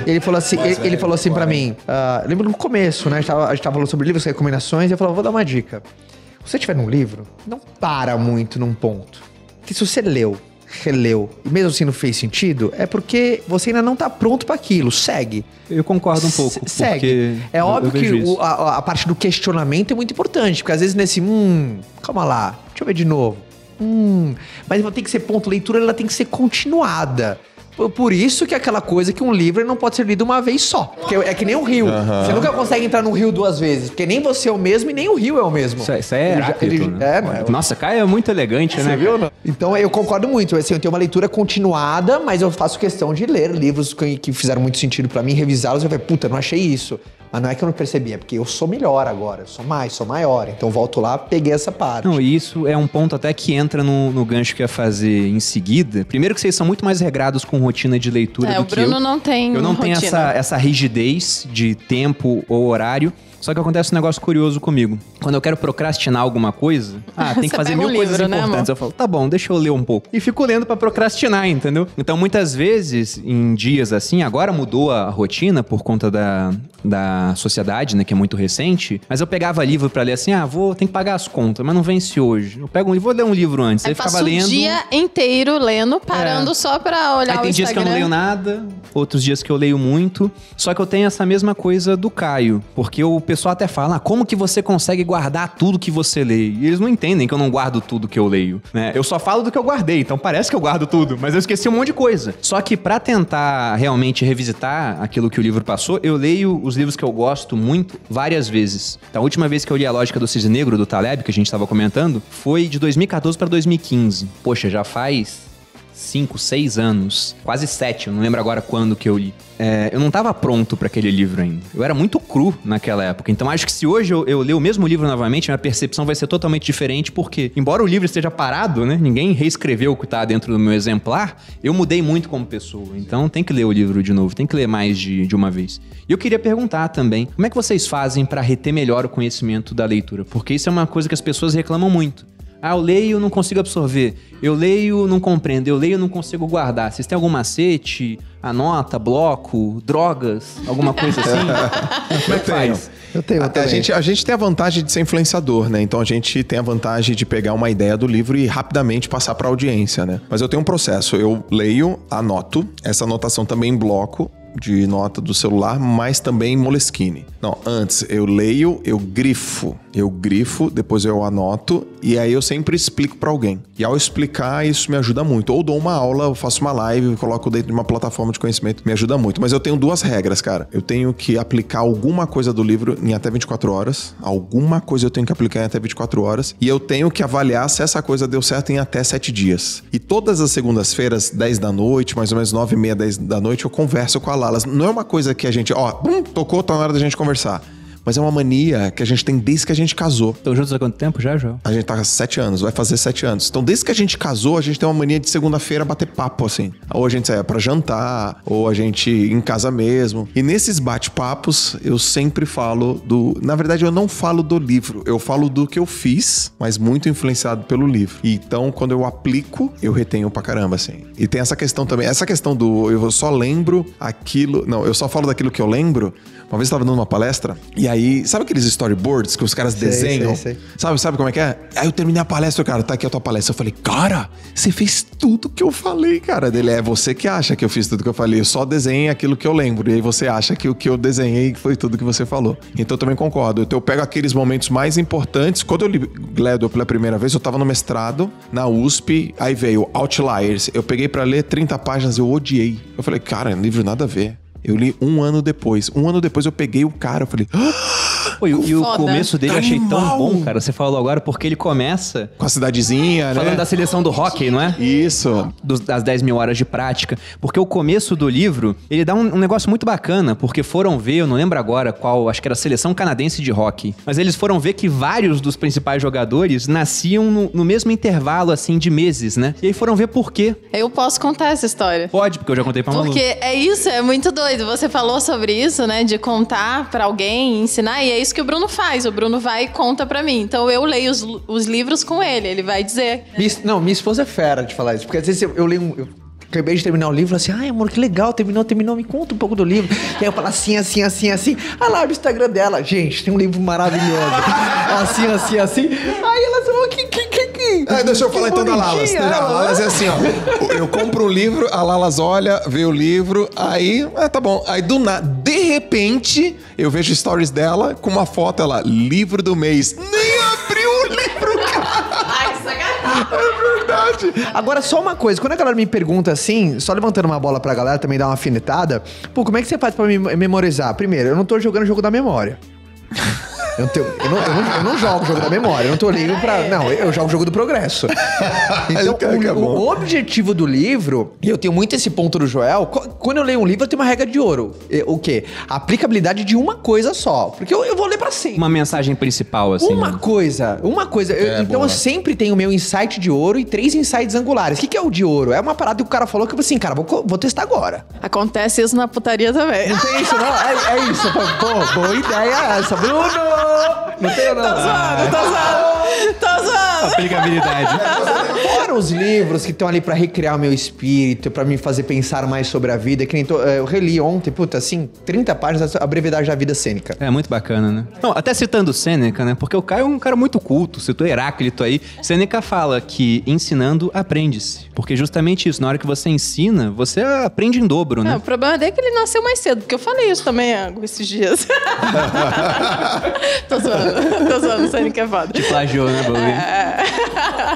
ele falou assim, ele, ele falou assim pra mim, ah, lembro no começo, né? A gente, tava, a gente tava falando sobre livros, recomendações, e eu falei, vou dar uma dica. Se você estiver num livro, não para muito num ponto. Porque se você leu, releu, e mesmo assim não fez sentido, é porque você ainda não tá pronto pra aquilo. Segue. Eu concordo um pouco. Se- Segue. É óbvio que o- a, a parte do questionamento é muito importante, porque às vezes nesse, hum, calma lá, deixa eu ver de novo. Hum, mas tem que ser ponto, leitura ela tem que ser continuada. Por- isso que é aquela coisa que um livro não pode ser lido uma vez só. Porque é que nem um rio. Você nunca consegue entrar no rio duas vezes, porque nem você é o mesmo e nem o rio é o mesmo. Isso, é- isso é Heráclito, ele- né? é, né? Nossa, Caio é muito elegante, né? Você viu, não? Então eu concordo muito. Assim, eu tenho uma leitura continuada, mas eu faço questão de ler livros que, que fizeram muito sentido pra mim, revisá-los e eu falei, puta, não achei isso. Mas não é que eu não percebi, é porque eu sou melhor agora, eu sou mais, sou maior. Então eu volto lá, peguei essa parte. Não, e isso é um ponto até que entra no, no gancho que eu ia fazer em seguida. Primeiro que vocês são muito mais regrados com rotina de leitura É, do o que Bruno eu. não tem Eu não tenho essa, essa rigidez de tempo ou horário. Só que acontece um negócio curioso comigo. Quando eu quero procrastinar alguma coisa, ah, tem que fazer mil um coisas livro, né, importantes. amor? eu falo, tá bom, deixa eu ler um pouco. E fico lendo pra procrastinar, entendeu? Então, muitas vezes, em dias assim, agora mudou a rotina por conta da, da sociedade, né, que é muito recente. Mas eu pegava livro pra ler assim, ah, vou, tem que pagar as contas, mas não vence hoje. Eu pego um livro, vou ler um livro antes. Aí, Aí ficava lendo. o dia inteiro lendo, parando É. só pra olhar Aí o tem dias que eu não leio nada, outros dias que eu leio muito. Só que eu tenho essa mesma coisa do Caio. Porque o pessoal até fala, ah, como que você consegue guardar tudo que você lê? E eles não entendem que eu não guardo tudo que eu leio, né? Eu só falo do que eu guardei, então parece que eu guardo tudo, mas eu esqueci um monte de coisa. Só que pra tentar realmente revisitar aquilo que o livro passou, eu leio os livros que eu gosto muito várias vezes. Então, a última vez que eu li A Lógica do Cisne Negro, do Taleb, que a gente tava comentando, foi de 2014 pra 2015. Poxa, já faz cinco, seis anos, quase sete, eu não lembro agora quando que eu li. É, eu não estava pronto para aquele livro ainda. Eu era muito cru naquela época. Então acho que se hoje eu, eu ler o mesmo livro novamente, minha percepção vai ser totalmente diferente, porque, embora o livro esteja parado, né? Ninguém reescreveu o que tá dentro do meu exemplar, eu mudei muito como pessoa. Então tem que ler o livro de novo, tem que ler mais de, de uma vez. E eu queria perguntar também, como é que vocês fazem para reter melhor o conhecimento da leitura? Porque isso é uma coisa que as pessoas reclamam muito. Ah, eu leio, não consigo absorver. Eu leio, não compreendo. Eu leio, não consigo guardar. Vocês têm algum macete? Anota, bloco, drogas, alguma coisa assim? Como é que faz? Eu tenho, eu A, a gente, a gente tem a vantagem de ser influenciador, né? Então a gente tem a vantagem de pegar uma ideia do livro e rapidamente passar para a audiência, né? Mas eu tenho um processo. Eu leio, anoto, essa anotação também em bloco. De nota do celular, mas também Moleskine. Não, antes eu leio, eu grifo. Eu grifo, depois eu anoto e aí eu sempre explico para alguém. E ao explicar, isso me ajuda muito. Ou dou uma aula, faço uma live, coloco dentro de uma plataforma de conhecimento, me ajuda muito. Mas eu tenho duas regras, cara. Eu tenho que aplicar alguma coisa do livro em até 24 horas. Alguma coisa eu tenho que aplicar em até 24 horas. E eu tenho que avaliar se essa coisa deu certo em até 7 dias. E todas as segundas-feiras, 10 da noite, mais ou menos 9 e meia, 10 da noite, eu converso com a Lalas. Não é uma coisa que a gente, ó, bum, tocou, tá na hora da gente conversar. Mas é uma mania que a gente tem desde que a gente casou. Estão juntos há quanto tempo já, João? A gente tá há sete anos, vai fazer sete anos. Então, desde que a gente casou, a gente tem uma mania de segunda-feira bater papo, assim. Ou a gente saia pra jantar, ou a gente em casa mesmo. E nesses bate-papos, eu sempre falo do. Na verdade, eu não falo do livro, eu falo do que eu fiz, mas muito influenciado pelo livro. E então, quando eu aplico, eu retenho pra caramba, assim. E tem essa questão também, essa questão do eu só lembro aquilo. Não, eu só falo daquilo que eu lembro. Uma vez eu tava dando uma palestra, e aí, sabe aqueles storyboards que os caras Sei, desenham? sei, sei. Sabe, sabe como é que é? Aí eu terminei a palestra, o cara, tá aqui a tua palestra. Eu falei, cara, você fez tudo que eu falei, cara. Dele é você que acha que eu fiz tudo que eu falei. Eu só desenhei aquilo que eu lembro. E aí você acha que o que eu desenhei foi tudo que você falou. Então eu também concordo. Então eu pego aqueles momentos mais importantes. Quando eu li Gledwell pela primeira vez, eu tava no mestrado, na USP, aí veio Outliers. Eu peguei pra ler 30 páginas, eu odiei. Eu falei, cara, livro nada a ver. Eu li um ano depois. Um ano depois eu peguei o cara, eu falei, "Ah!" Pô, e, o- e o começo dele eu achei tão bom, cara. Você falou agora porque ele começa com a cidadezinha, falando né? da seleção do hockey, não é? Isso. Dos- das 10 mil horas de prática. Porque o começo do livro, ele dá um, um negócio muito bacana, porque foram ver, eu não lembro agora qual, acho que era a seleção canadense de hockey, mas eles foram ver que vários dos principais jogadores nasciam no, no mesmo intervalo, assim, de meses, né? E aí foram ver por quê. Eu posso contar essa história. Pode, porque eu já contei pra Malu. Porque é isso, é muito doido. Você falou sobre isso, né? De contar pra alguém, ensinar, e é isso que o Bruno faz. O Bruno vai e conta pra mim. Então eu leio os, os livros com ele, ele vai dizer. Minha não, minha esposa é fera de falar isso. Porque às vezes eu, eu leio um. Eu acabei de terminar o livro, assim, ai, amor, que legal, terminou, terminou, me conta um pouco do livro. E aí eu falo assim, assim, assim, assim. Ah lá, o Instagram dela. Gente, tem um livro maravilhoso. assim, assim, assim. Aí ela falou, que, que, que, que. Ah, deixa eu que falar então da Lalas. bonitinha A né? Lalas é assim, ó. Eu compro um livro, a Lalas olha, vê o livro, aí, ah, tá bom. Aí do nada, repente, eu vejo stories dela com uma foto, ela, livro do mês. Nem abriu o livro, cara. Ai, que sacanagem. É verdade. Agora, só uma coisa, quando a galera me pergunta assim, só levantando uma bola pra galera também dar uma afinetada, pô, como é que você faz pra me memorizar? Primeiro, eu não tô jogando jogo da memória. Eu, não tenho- eu não, eu não- eu não jogo jogo da memória, eu não tô livre pra. Não, eu jogo jogo do progresso. Então, é o, o objetivo do livro, e eu tenho muito esse ponto do Joel, quando eu leio um livro, eu tenho uma regra de ouro. O quê? A aplicabilidade de uma coisa só. Porque eu, eu vou ler pra sempre. Uma mensagem principal, assim. Uma né? coisa, uma coisa. Eu- É, então boa. eu sempre tenho o meu insight de ouro e três insights angulares. O que, que é o de ouro? É uma parada que o cara falou que eu falei assim, cara, vou, vou testar agora. Acontece isso na putaria também. Não tem isso, não? É, é isso. Pô, boa ideia essa, Bruno! Não tem, não. Tô zoando, tô zoando. Tô zoando. Aplicabilidade. Fora os livros que estão ali pra recriar o meu espírito, pra me fazer pensar mais sobre a vida, que nem tô, eh, eu reli ontem, puta, assim, 30 páginas, a brevidade da vida cênica. É muito bacana, né? Não, até citando Sêneca, né? Porque o Caio é um cara muito culto, citou Heráclito aí. Sêneca fala que ensinando aprende-se. Porque justamente isso, na hora que você ensina, você aprende em dobro, Não, né? o problema dele é que ele nasceu mais cedo, porque eu falei isso também esses dias. tô zoando, tô zoando, não nem que é foda. Te plagiou, né, Bolinha?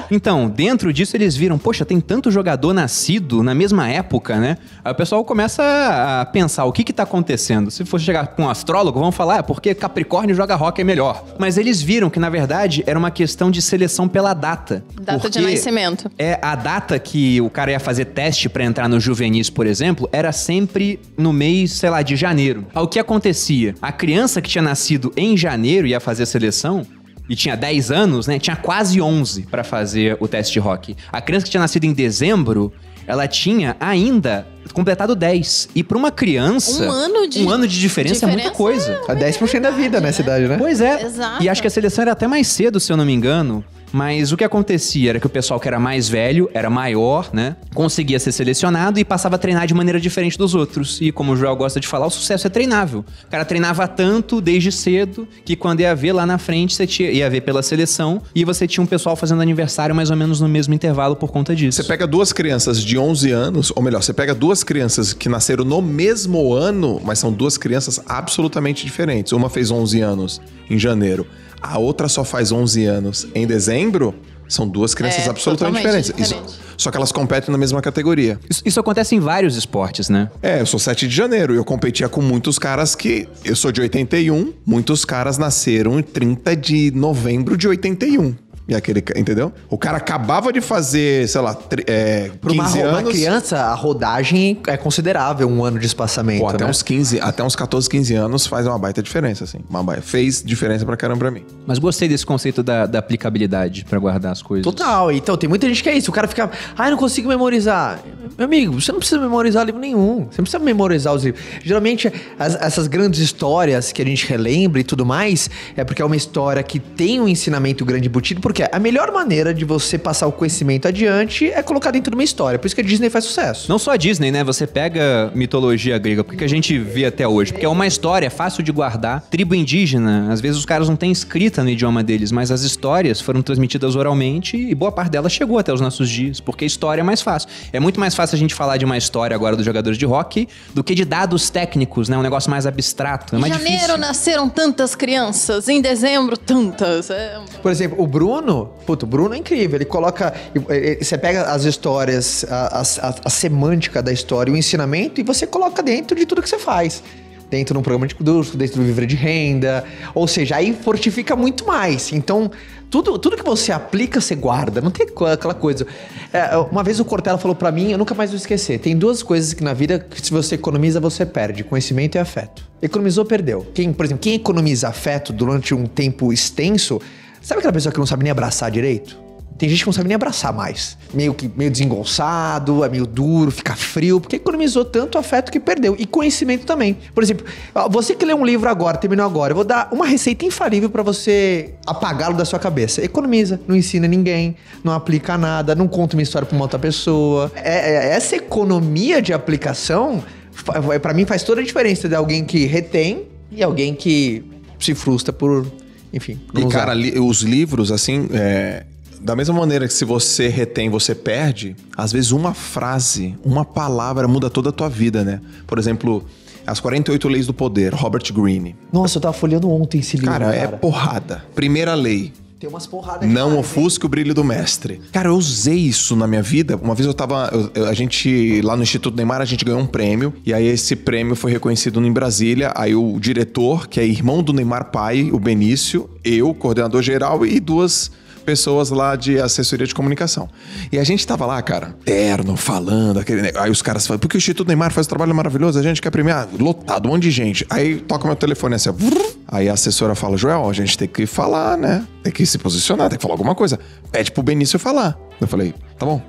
Então, dentro disso eles viram, poxa, tem tanto jogador nascido na mesma época, né? Aí o pessoal começa a pensar, o que que tá acontecendo? Se for chegar com um astrólogo, vão falar, é porque Capricórnio joga rock é melhor. Mas eles viram que, na verdade, era uma questão de seleção pela data. Data de nascimento. É, a data que o cara ia fazer teste pra entrar no juvenis, por exemplo, era sempre no mês, sei lá, de janeiro. Aí o que acontecia? A criança que tinha nascido em janeiro ia fazer a seleção e tinha 10 anos, né? Tinha quase 11 pra fazer o teste de rock. A criança que tinha nascido em dezembro, ela tinha ainda completado 10. E pra uma criança, Um ano de- um ano de diferença, é muita diferença coisa. É 10% da vida nessa idade, né? Pois é. Exato. E acho que a seleção era até mais cedo, se eu não me engano. Mas o que acontecia era que o pessoal que era mais velho, era maior, né? Conseguia ser selecionado e passava a treinar de maneira diferente dos outros. E como o Joel gosta de falar, o sucesso é treinável. O cara treinava tanto desde cedo que quando ia ver lá na frente, você tinha, ia ver pela seleção e você tinha um pessoal fazendo aniversário mais ou menos no mesmo intervalo por conta disso. Você pega duas crianças de 11 anos, ou melhor, você pega duas crianças que nasceram no mesmo ano, mas são duas crianças absolutamente diferentes. Uma fez 11 anos em janeiro, a outra só faz 11 anos em dezembro. São duas crianças É, absolutamente diferentes. Isso- diferente. só que elas competem na mesma categoria. Isso, isso acontece em vários esportes, né? É, eu sou 7 de janeiro e eu competia com muitos caras que. Eu sou de 81, muitos caras nasceram em 30 de novembro de 81. E aquele, entendeu? O cara acabava de fazer, sei lá, tri- é, Para uma, 15 ro- uma anos. criança, a rodagem é considerável, um ano de espaçamento. Pô, até né? uns 15, até uns 14, 15 anos faz uma baita diferença, assim. Uma baita, fez diferença pra caramba pra mim. Mas gostei desse conceito da, da aplicabilidade pra guardar as coisas. Total. Então, tem muita gente que é isso. O cara fica, ai, não consigo memorizar. Meu amigo, você não precisa memorizar livro nenhum. Você não precisa memorizar os livros. Geralmente, as- essas grandes histórias que a gente relembra e tudo mais, é porque é uma história que tem um ensinamento grande embutido, porque a melhor maneira de você passar o conhecimento adiante é colocar dentro de uma história. Por isso que a Disney faz sucesso. Não só a Disney, né? Você pega mitologia grega, porque que a gente vê até hoje? Porque é uma história fácil de guardar. Tribo indígena, às vezes os caras não têm escrita no idioma deles, mas as histórias foram transmitidas oralmente e boa parte delas chegou até os nossos dias, porque a história é mais fácil. É muito mais fácil a gente falar de uma história agora dos jogadores de hockey do que de dados técnicos, né? Um negócio mais abstrato. É Em mais janeiro difícil. nasceram tantas crianças, em dezembro tantas. É... Por exemplo, o Bruno, puto, o Bruno é incrível. Ele coloca. ele- Você pega as histórias, a, a- a- semântica da história, o ensinamento, e você coloca dentro de tudo que você faz. Dentro de um programa de curso, dentro do Vivre de Renda. Ou seja, aí fortifica muito mais. Então, tudo, tudo que você aplica, você guarda. Não tem aquela coisa. É, uma vez o Cortella falou pra mim, eu nunca mais vou esquecer. Tem duas coisas que na vida, que se você economiza, você perde: conhecimento e afeto. Economizou, perdeu. Quem, por exemplo, quem economiza afeto durante um tempo extenso, sabe aquela pessoa que não sabe nem abraçar direito? Tem gente que não sabe nem abraçar mais. Meio que meio desengonçado, é meio duro, fica frio, porque economizou tanto afeto que perdeu. E conhecimento também. Por exemplo, você que lê um livro agora, terminou agora, eu vou dar uma receita infalível pra você apagá-lo da sua cabeça. Economiza, não ensina ninguém, não aplica nada, não conta uma história pra uma outra pessoa. É- é- essa economia de aplicação, fa- pra mim, faz toda a diferença de alguém que retém e alguém que se frustra por, enfim, E, usar. cara, li- os livros, assim, é, da mesma maneira que se você retém, você perde, às vezes uma frase, uma palavra muda toda a tua vida, né? Por exemplo, As 48 Leis do Poder, Robert Greene. Nossa, eu tava folheando ontem esse livro, Cara, é porrada. Primeira lei. Tem umas porradas Não hein? ofusque o brilho do mestre. Cara, eu usei isso na minha vida. Uma vez eu tava. eu- a gente, lá no Instituto Neymar, a gente ganhou um prêmio. E aí esse prêmio foi reconhecido em Brasília. Aí o diretor, que é irmão do Neymar pai, o Benício, eu, coordenador geral, e duas pessoas lá de assessoria de comunicação. E a gente tava lá, cara, terno, falando, aquele negócio. Aí os caras falam, porque o Instituto Neymar faz um trabalho maravilhoso, a gente quer premiar, lotado, um monte de gente. Aí toca meu telefone assim, ó. Aí a assessora fala, Joel, a gente tem que falar, né? Tem que se posicionar, tem que falar alguma coisa. Pede pro Benício falar. Eu falei, tá bom.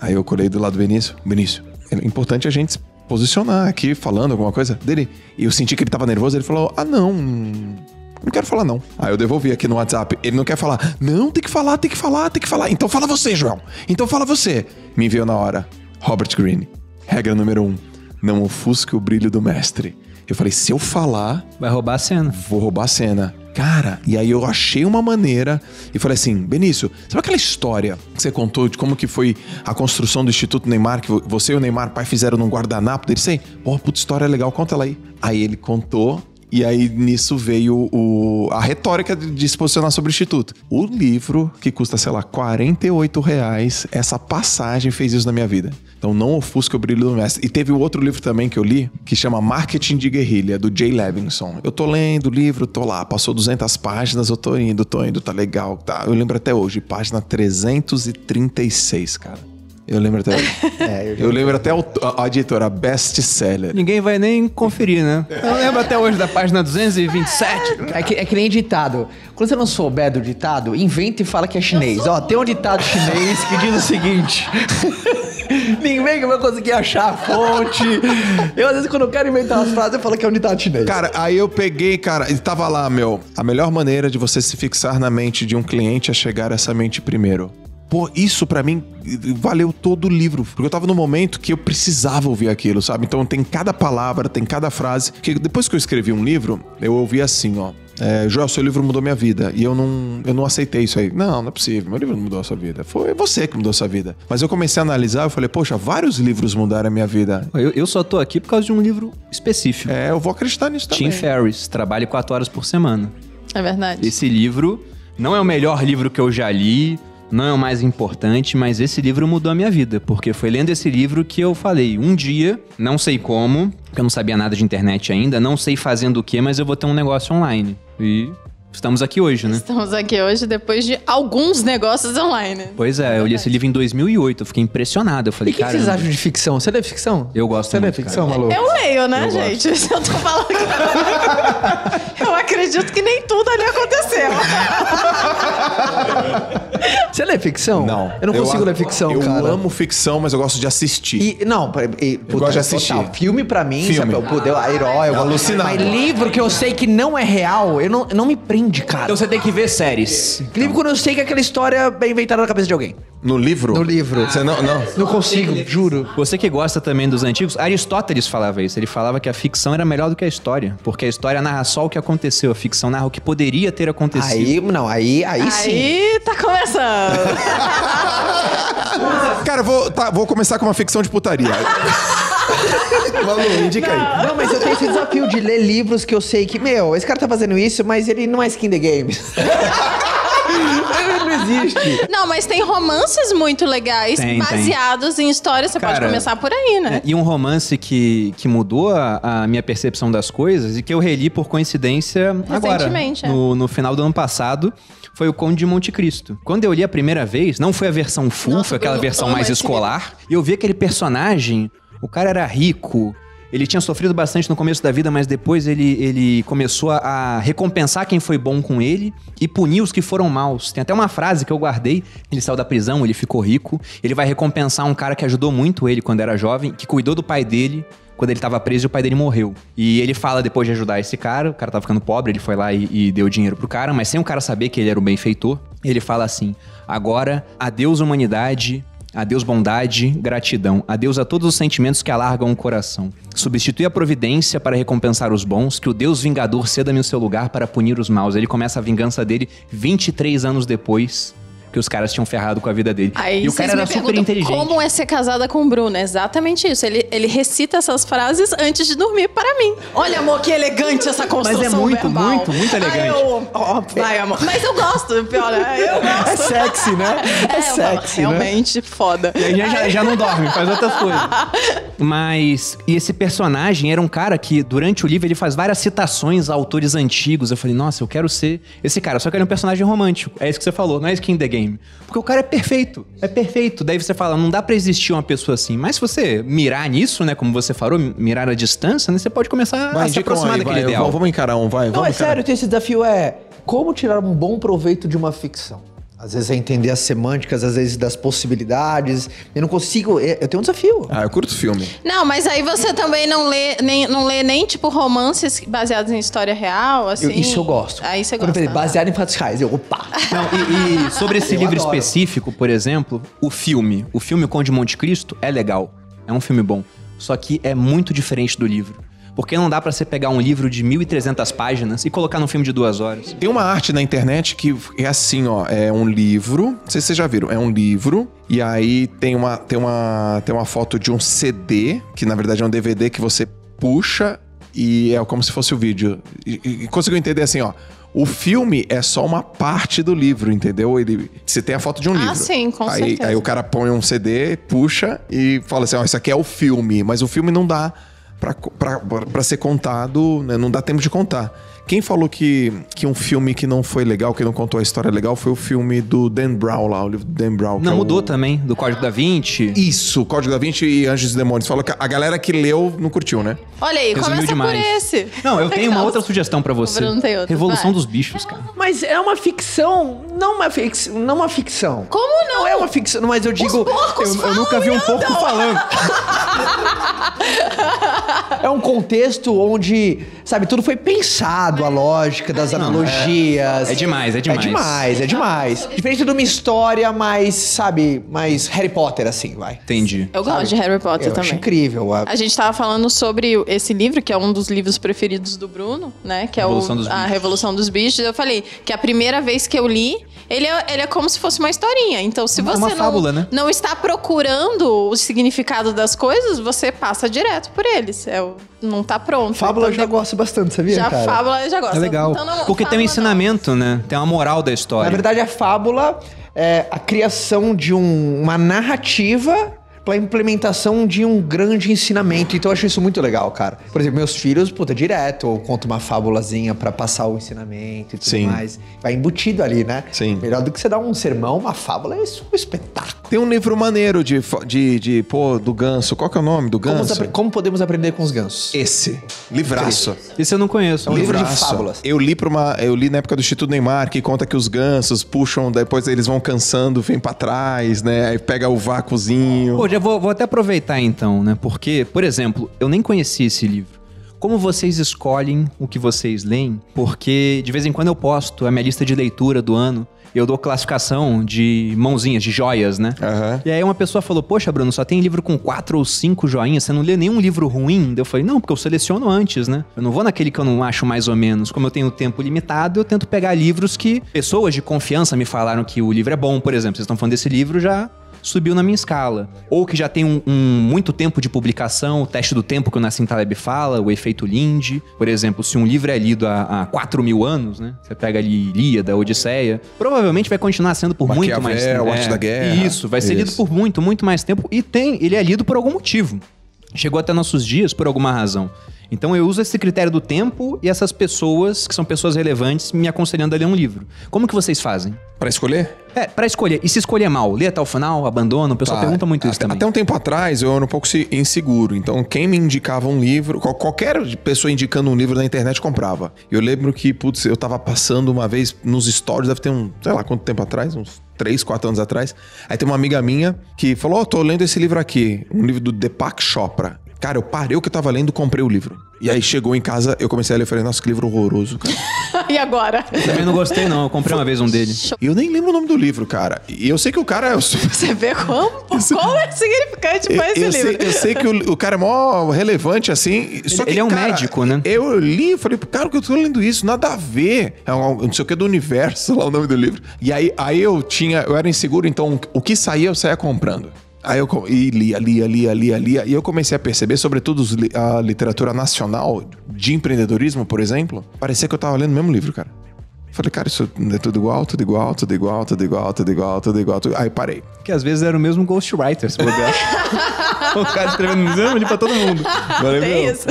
Aí eu colei do lado do Benício, Benício, é importante a gente se posicionar aqui, falando alguma coisa dele. E eu senti que ele tava nervoso, ele falou, ah, não, não quero falar, não. Aí eu devolvi aqui no WhatsApp. Ele não quer falar. Não, tem que falar, tem que falar, tem que falar. Então fala você, João. Então fala você. Me enviou na hora. Robert Greene. Regra número um. Não ofusque o brilho do mestre. Eu falei, se eu falar, Vai roubar a cena. vou roubar a cena. Cara, e aí eu achei uma maneira e falei assim, Benício, sabe aquela história que você contou de como que foi a construção do Instituto Neymar, que vo- você e o Neymar pai fizeram num guardanapo dele? Sei, pô, puta história legal, conta ela aí. Aí ele contou e aí nisso veio o, a retórica de, de se posicionar sobre o Instituto. O livro, que custa, sei lá, 48 reais, essa passagem fez isso na minha vida. Então não ofusca o brilho do mestre. E teve o outro livro também que eu li, que chama Marketing de Guerrilha, do Jay Levinson. Eu tô lendo o livro, tô lá, passou 200 páginas, eu tô indo, tô indo, tá legal, tá. Eu lembro até hoje, página 336, cara. Eu lembro até hoje. É, eu eu lembro até o, a, a editora best seller. Ninguém vai nem conferir, né? Eu lembro até hoje da página 227. É que, é que nem ditado. Quando você não souber do ditado, inventa e fala que é chinês. Ó, tem um ditado chinês que diz o seguinte: Ninguém vai conseguir achar a fonte. Eu, às vezes, quando eu quero inventar umas frases, eu falo que é unidade chinesa. Cara, aí eu peguei, cara, e tava lá, meu. A melhor maneira de você se fixar na mente de um cliente é chegar a essa mente primeiro. Pô, isso pra mim valeu todo o livro. Porque eu tava no momento que eu precisava ouvir aquilo, sabe? Então tem cada palavra, tem cada frase. Que depois que eu escrevi um livro, eu ouvi assim, ó. É, Joel, seu livro mudou minha vida. E eu não, eu não aceitei isso aí. Não, não é possível. Meu livro não mudou a sua vida. Foi você que mudou a sua vida. Mas eu comecei a analisar, eu falei, poxa, vários livros mudaram a minha vida. Eu, eu só tô aqui por causa de um livro específico. É, eu vou acreditar nisso também. Tim Ferriss, trabalhe quatro horas por semana. É verdade. Esse livro não é o melhor livro que eu já li, não é o mais importante, mas esse livro mudou a minha vida, porque foi lendo esse livro que eu falei, um dia, não sei como, porque eu não sabia nada de internet ainda, não sei fazendo o que, mas eu vou ter um negócio online. E estamos aqui hoje, né? Estamos aqui hoje depois de alguns negócios online. Pois é, eu li esse livro em 2008, eu fiquei impressionado. Eu E falei, o que, cara. vocês acham de ficção? Você lê ficção? Eu gosto Você lê muito, ficção, cara. Malu? Eu leio, né, Eu gente? Se eu tô falando que... Eu acredito que nem tudo ali aconteceu. Você lê ficção? Não. Eu não consigo ler ficção, eu cara. amo ficção, mas eu gosto de assistir. E, não, e, puta, gosto de assistir. total. Filme pra mim, Filme. sabe? Eu, eu, a herói, eu gosto- Alucinado. Mas livro que eu sei que não é real, eu não, não me prende, cara. Então você tem que ver séries. Livro quando eu sei que é aquela história é inventada na cabeça de alguém. No livro? No livro. Você não, não. Não consigo, juro. Você que gosta também dos antigos, Aristóteles falava isso. Ele falava que a ficção era melhor do que a história. Porque a história narra só o que aconteceu, a ficção narra o que poderia ter acontecido. Aí, não, aí, aí, sim. Aí tá começando. Cara, eu vou, tá, vou começar com uma ficção de putaria. Malu, indica aí. Não, mas eu tenho esse desafio de ler livros que eu sei que, meu, esse cara tá fazendo isso, mas ele não é skin the game. não existe. Não, mas tem romances muito legais Tem, tem. baseados em histórias. Você pode Cara, começar por aí, né? É, e um romance que, que mudou a, a minha percepção das coisas e que eu reli por coincidência agora, Recentemente, é. no, no final do ano passado, foi o Conde de Monte Cristo. Quando eu li a primeira vez, não foi a versão full, Nossa, foi aquela versão mais escolar, e eu vi aquele personagem, o cara era rico, ele tinha sofrido bastante no começo da vida, mas depois ele, ele começou a, recompensar quem foi bom com ele e punir os que foram maus. Tem até uma frase que eu guardei. Ele saiu da prisão, ele ficou rico. Ele vai recompensar um cara que ajudou muito ele quando era jovem, que cuidou do pai dele quando ele tava preso e o pai dele morreu. E ele fala depois de ajudar esse cara, o cara tava ficando pobre, ele foi lá e, e deu dinheiro pro cara, mas sem o cara saber que ele era o benfeitor. Ele fala assim: agora, adeus humanidade, Adeus bondade, gratidão. Adeus a todos os sentimentos que alargam o coração. Substitui a providência para recompensar os bons, que o Deus vingador ceda-me o seu lugar para punir os maus. Ele começa a vingança dele 23 anos depois que os caras tinham ferrado com a vida dele. Aí e o cara era super inteligente. Como é ser casada com o Bruno? É exatamente isso. Ele, ele recita essas frases antes de dormir para mim. Olha, amor, que elegante essa construção Mas é muito, verbal. muito, muito Ai, elegante. eu- ó, vai, amor. Mas eu gosto, pior, né? Eu gosto. É sexy, né? É, falo, sexy, né? realmente foda. E aí já, já, já não dorme, faz outras coisas. Mas, e esse personagem era um cara que, durante o livro, ele faz várias citações a autores antigos. Eu falei, nossa, eu quero ser esse cara. Só que ele é um personagem romântico. É isso que você falou, não é skin the game. Porque o cara é perfeito. É perfeito. Daí você fala, não dá pra existir uma pessoa assim. Mas se você mirar nisso, né, como você falou, mirar a distância, né, você pode começar Vai, a se um aproximar aí, daquele vai, ideal. Vamos encarar um, vai. Não, vamos é encarar. sério, esse desafio é como tirar um bom proveito de uma ficção. Às vezes é entender as semânticas, às vezes das possibilidades. Eu não consigo. é- Eu tenho um desafio. Ah, eu curto filme. Não, mas aí você também não lê nem, não lê nem tipo romances baseados em história real, assim. Eu- isso eu gosto. Aí você Quando eu gosta. falei, baseado em fatos reais. Eu, opa! Não, e, e sobre esse Eu livro adoro. específico, por exemplo, o filme. O filme Conde de Monte Cristo é legal. É um filme bom. Só que é muito diferente do livro. Porque não dá pra você pegar um livro de 1.300 páginas e colocar num filme de duas horas. Tem uma arte na internet que é assim, ó, é um livro, não sei se vocês já viram, é um livro e aí tem uma tem uma tem uma foto de um CD, que na verdade é um DVD que você puxa e é como se fosse o vídeo. E, e, e conseguiu entender assim, ó, o filme é só uma parte do livro, entendeu? Ele você tem a foto de um Ah, livro. sim, com aí, certeza. Aí o cara põe um CD, puxa e fala assim, ó, isso aqui é o filme, mas o filme não dá pra ser contado, né? Não dá tempo de contar. Quem falou que, que um filme que não foi legal, que não contou a história legal, foi o filme do Dan Brown lá, o livro do Dan Brown. Não, é o- mudou também, do Código da Vinci. Isso, Código da Vinci e Anjos e Demônios. Falou que a galera que leu não curtiu, né? Olha aí, Resumiu começa demais. por esse. Não, eu tenho uma outra sugestão pra você. O Bruno tem outra, Revolução vai. dos bichos, cara. Mas é uma ficção, não uma ficção, não uma ficção. Como não? Não é uma ficção, mas eu digo, eu, eu nunca vi um porco falando. é um contexto onde, sabe, tudo foi pensado, a lógica das analogias. é demais, é demais. É demais, é demais. Diferente de uma história mais, sabe, mais Harry Potter, assim, vai. Entendi. Eu gosto de Harry Potter Eu acho também. incrível. a- A gente tava falando sobre esse livro, que é um dos livros preferidos do Bruno, né? Que é Revolução o, dos A. Revolução dos Bichos. Eu falei que a primeira vez que eu li, ele é, ele é como se fosse uma historinha. Então, se É você uma não, fábula, né? não está procurando o significado das coisas, você passa direto por eles. É, não tá pronto. Fábula eu Então, já gosto bastante, sabia, Já cara? fábula eu já gosto. É legal. Então, não- Porque tem um fábula não. ensinamento, né? Tem uma moral da história. Na verdade, a fábula é a criação de um- uma narrativa para implementação de um grande ensinamento. Então eu acho isso muito legal, cara. Por exemplo, meus filhos, puta, direto, eu conto uma fábulazinha para passar o ensinamento e tudo Sim. mais. Vai embutido ali, né? Sim. Melhor do que você dar um sermão, uma fábula é um espetáculo. Tem um livro maneiro de, de, de pô, do ganso. Qual que é o nome do Como, ganso? apre- como podemos aprender com os gansos? Esse. Livraço. Isso eu não conheço. um livro de fábulas. Eu li para uma, eu li na época do Instituto Neymar que conta que os gansos puxam, depois eles vão cansando, vem pra trás, né? Aí pega o vácuozinho. Pô, já vou, vou até aproveitar então, né? Porque, por exemplo, eu nem conhecia esse livro. Como vocês escolhem o que vocês leem? Porque de vez em quando eu posto a minha lista de leitura do ano. Eu dou classificação de mãozinhas, de joias, né? Aham. E aí uma pessoa falou, poxa, Bruno, só tem livro com quatro ou cinco joinhas, você não lê nenhum livro ruim? Eu falei, não, porque eu seleciono antes, né? Eu não vou naquele que eu não acho mais ou menos. Como eu tenho tempo limitado, eu tento pegar livros que pessoas de confiança me falaram que o livro é bom, por exemplo. Vocês estão falando desse livro, já subiu na minha escala. Ou que já tem um, um muito tempo de publicação, o teste do tempo que o Nassim Taleb fala, o efeito Lindy. Por exemplo, se um livro é lido há, há 4 mil anos, né? Você pega ali Ilíada, Odisseia, provavelmente vai continuar sendo por muito mais tempo. Arte da Guerra. Isso, vai ser Isso. lido por muito, muito mais tempo. E tem, ele é lido por algum motivo. Chegou até nossos dias por alguma razão. Então eu uso esse critério do tempo e essas pessoas, que são pessoas relevantes, me aconselhando a ler um livro. Como que vocês fazem? Pra escolher? É, pra escolher. E se escolher mal, lê até o final, abandona? O pessoal Tá. pergunta muito isso até, também. Até um tempo atrás eu era um pouco se- inseguro. Então, quem me indicava um livro, qual- qualquer pessoa indicando um livro na internet comprava. Eu lembro que, putz, eu tava passando uma vez nos stories, deve ter um, sei lá quanto tempo atrás, uns 3, 4 anos atrás. Aí tem uma amiga minha que falou: Ó, tô lendo esse livro aqui, um livro do Deepak Chopra. Cara, eu parei o que eu tava lendo, comprei o livro. E aí chegou em casa, eu comecei a ler e falei, nossa, que livro horroroso, cara. e agora? Também não gostei, não. Eu comprei uma vez um dele. E eu nem lembro o nome do livro, cara. E eu sei que o cara é. Você vê como, como é significante Eu, pra esse eu livro. sei, eu sei que o, o cara é mó relevante, assim. Só que, ele é um cara, médico, né? Eu li e falei, cara, que eu tô lendo isso, nada a ver. É um, não sei o que do universo, lá o nome do livro. E aí, aí eu tinha, eu era inseguro, então o que saía, eu saía comprando. Aí eu e lia, lia, lia, lia, lia. E eu comecei a perceber, sobretudo a literatura nacional de empreendedorismo, por exemplo, parecia que eu tava lendo o mesmo livro, cara. Falei, cara, isso é tudo igual, tudo igual, tudo igual, tudo igual, tudo igual, tudo igual. Tudo... Aí parei. Que às vezes era o mesmo ghostwriter, se bobear. o cara escrevendo no mesmo livro pra todo mundo. Valeu, Tem meu. isso.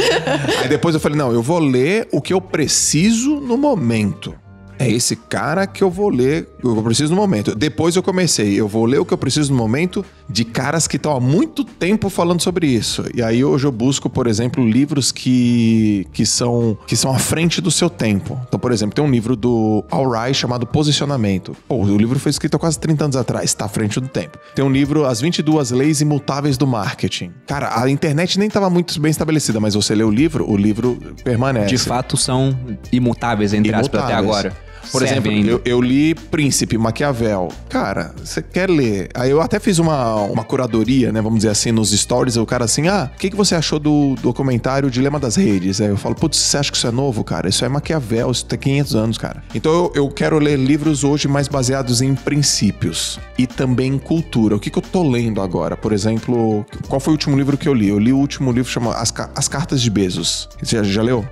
Aí depois eu falei, não, eu vou ler o que eu preciso no momento. É esse cara que eu vou ler o que eu preciso no momento. Depois eu comecei, eu vou ler o que eu preciso no momento de caras que estão há muito tempo falando sobre isso. E aí hoje eu busco, por exemplo, livros que, que, são, que são à frente do seu tempo. Então, por exemplo, tem um livro do Al Rai chamado Posicionamento. Pô, o livro foi escrito há quase 30 anos atrás, está à frente do tempo. Tem um livro As 22 Leis Imutáveis do Marketing. Cara, a internet nem estava muito bem estabelecida, mas você lê o livro, o livro permanece. De fato, são imutáveis, entre aspas, até Imutáveis. agora. Por exemplo, eu, eu li Príncipe, Maquiavel. Cara, você quer ler? Aí eu até fiz uma, uma curadoria, né? Vamos dizer assim, nos stories. O cara assim, ah, o que, que você achou do documentário Dilema das Redes? Aí eu falo, putz, você acha que isso é novo, cara? Isso é Maquiavel, isso tem 500 anos, cara. Então eu, eu quero ler livros hoje mais baseados em princípios e também em cultura. O que, que eu tô lendo agora? Por exemplo, qual foi o último livro que eu li? Eu li o último livro chamado As, Ca- As Cartas de Bezos. Você já, já leu?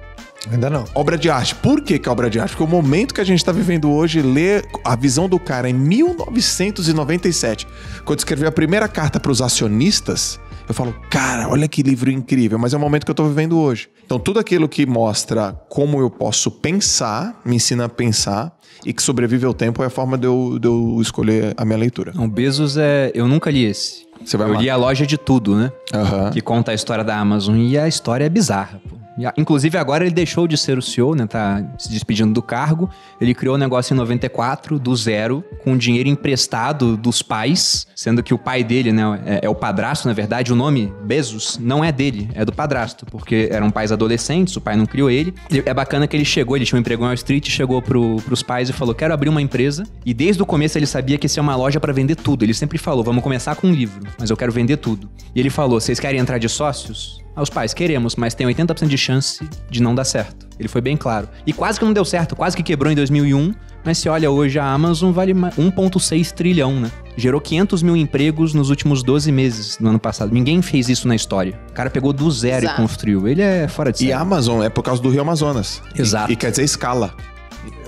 Ainda não. Obra de arte. Por que, que é obra de arte? Porque o momento que a gente está vivendo hoje, ler a visão do cara em 1997, quando escreveu a primeira carta para os acionistas, eu falo, cara, olha que livro incrível, mas é o momento que eu tô vivendo hoje. Então, tudo aquilo que mostra como eu posso pensar, me ensina a pensar, e que sobrevive ao tempo é a forma de eu, de eu escolher a minha leitura. O Bezos é. Eu nunca li esse. Você vai eu li a loja de tudo, né? Aham. Que conta a história da Amazon. E a história é bizarra, pô. Inclusive, agora ele deixou de ser o CEO, né? Tá se despedindo do cargo. Ele criou o negócio em 94, do zero, com dinheiro emprestado dos pais, sendo que o pai dele, né? É, é o padrasto, na verdade. O nome Bezos não é dele, é do padrasto, porque eram pais adolescentes, o pai não criou ele. E é bacana que ele chegou, ele tinha um emprego em Wall Street, chegou pro, pros pais e falou: Quero abrir uma empresa. E desde o começo ele sabia que isso é uma loja pra vender tudo. Ele sempre falou: Vamos começar com um livro, mas eu quero vender tudo. E ele falou: Vocês querem entrar de sócios? Ah, os pais, queremos, mas tem 80% de chance de não dar certo. Ele foi bem claro. E quase que não deu certo, quase que quebrou em 2001. Mas se olha hoje, a Amazon vale ma- 1,6 trilhão, né? Gerou 500 mil empregos nos últimos 12 meses no ano passado. Ninguém fez isso na história. O cara pegou do zero Exato. e construiu. Ele é fora de série. E a Amazon é por causa do Rio Amazonas. Exato. E, e quer dizer escala.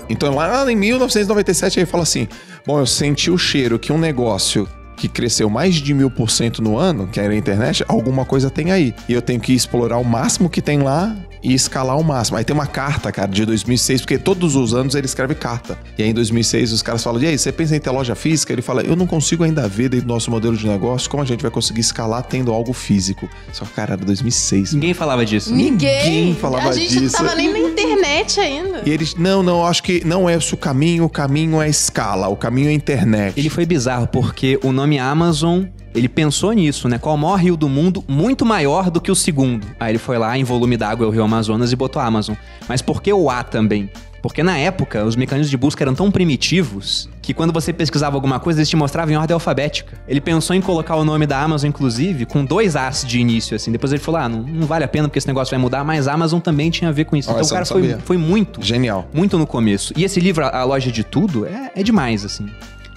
Então lá em 1997 ele fala assim: Bom, eu senti o cheiro que um negócio que cresceu mais de mil por cento no ano, que era a internet, alguma coisa tem aí. E eu tenho que explorar o máximo que tem lá e escalar o máximo. Aí tem uma carta, cara, de 2006, porque todos os anos ele escreve carta. E aí em 2006 os caras falam: E aí, você pensa em ter loja física? Ele fala: Eu não consigo ainda ver dentro do nosso modelo de negócio como a gente vai conseguir escalar tendo algo físico. Só que, cara, era 2006. Ninguém falava disso. Ninguém falava A gente disso. não tava nem na internet ainda. E eles, não, não, acho que não é esse o caminho, o caminho é escala, o caminho é internet. Ele foi bizarro, porque o nome Amazon, ele pensou nisso, né? Qual o maior rio do mundo, muito maior do que o segundo. Aí ele foi lá, em volume d'água, é o rio Amazonas, e botou Amazon. Mas por que o A também? Porque na época, os mecanismos de busca eram tão primitivos que quando você pesquisava alguma coisa, eles te mostravam em ordem alfabética. Ele pensou em colocar o nome da Amazon, inclusive, com dois As de início, assim. Depois ele falou, ah, não, não vale a pena porque esse negócio vai mudar, mas Amazon também tinha a ver com isso. Então o cara foi, foi muito Genial. muito no começo. E esse livro, A a Loja de Tudo, é, é demais, assim.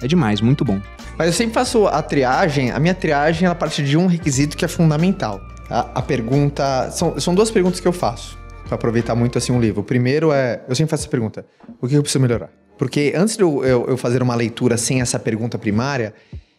É demais, muito bom. Mas eu sempre faço a triagem. A minha triagem ela parte de um requisito que é fundamental. A, a pergunta. São, são duas perguntas que eu faço. Pra aproveitar muito assim um livro. O primeiro é. Eu sempre faço essa pergunta: o que eu preciso melhorar? Porque antes de eu, eu- eu fazer uma leitura sem essa pergunta primária,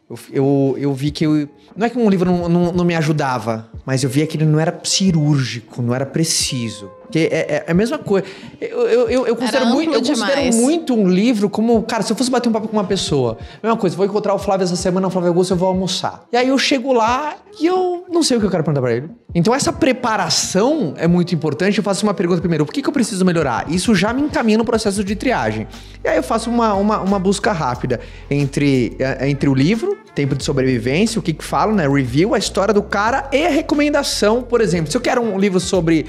eu, eu, eu vi que. eu- não é que um livro não, não, não me ajudava, mas eu via que ele não era cirúrgico, não era preciso. Porque é, é- é a mesma coisa. Eu, eu, eu, eu considero, muito, eu considero muito um livro como. Cara, se eu fosse bater um papo com uma pessoa, mesma coisa, vou encontrar o Flávio essa semana, o Flávio Augusto, eu vou almoçar. E aí eu chego lá e eu não sei o que eu quero perguntar pra ele. Então essa preparação é muito importante. Eu faço uma pergunta primeiro: o que, que eu preciso melhorar? Isso já me encaminha no processo de triagem. E aí eu faço uma, uma, uma busca rápida entre, eh, entre o livro, tempo de sobrevivência, o que, que fala, né? Review, a história do cara e a recomendação. Por exemplo, se eu quero um livro sobre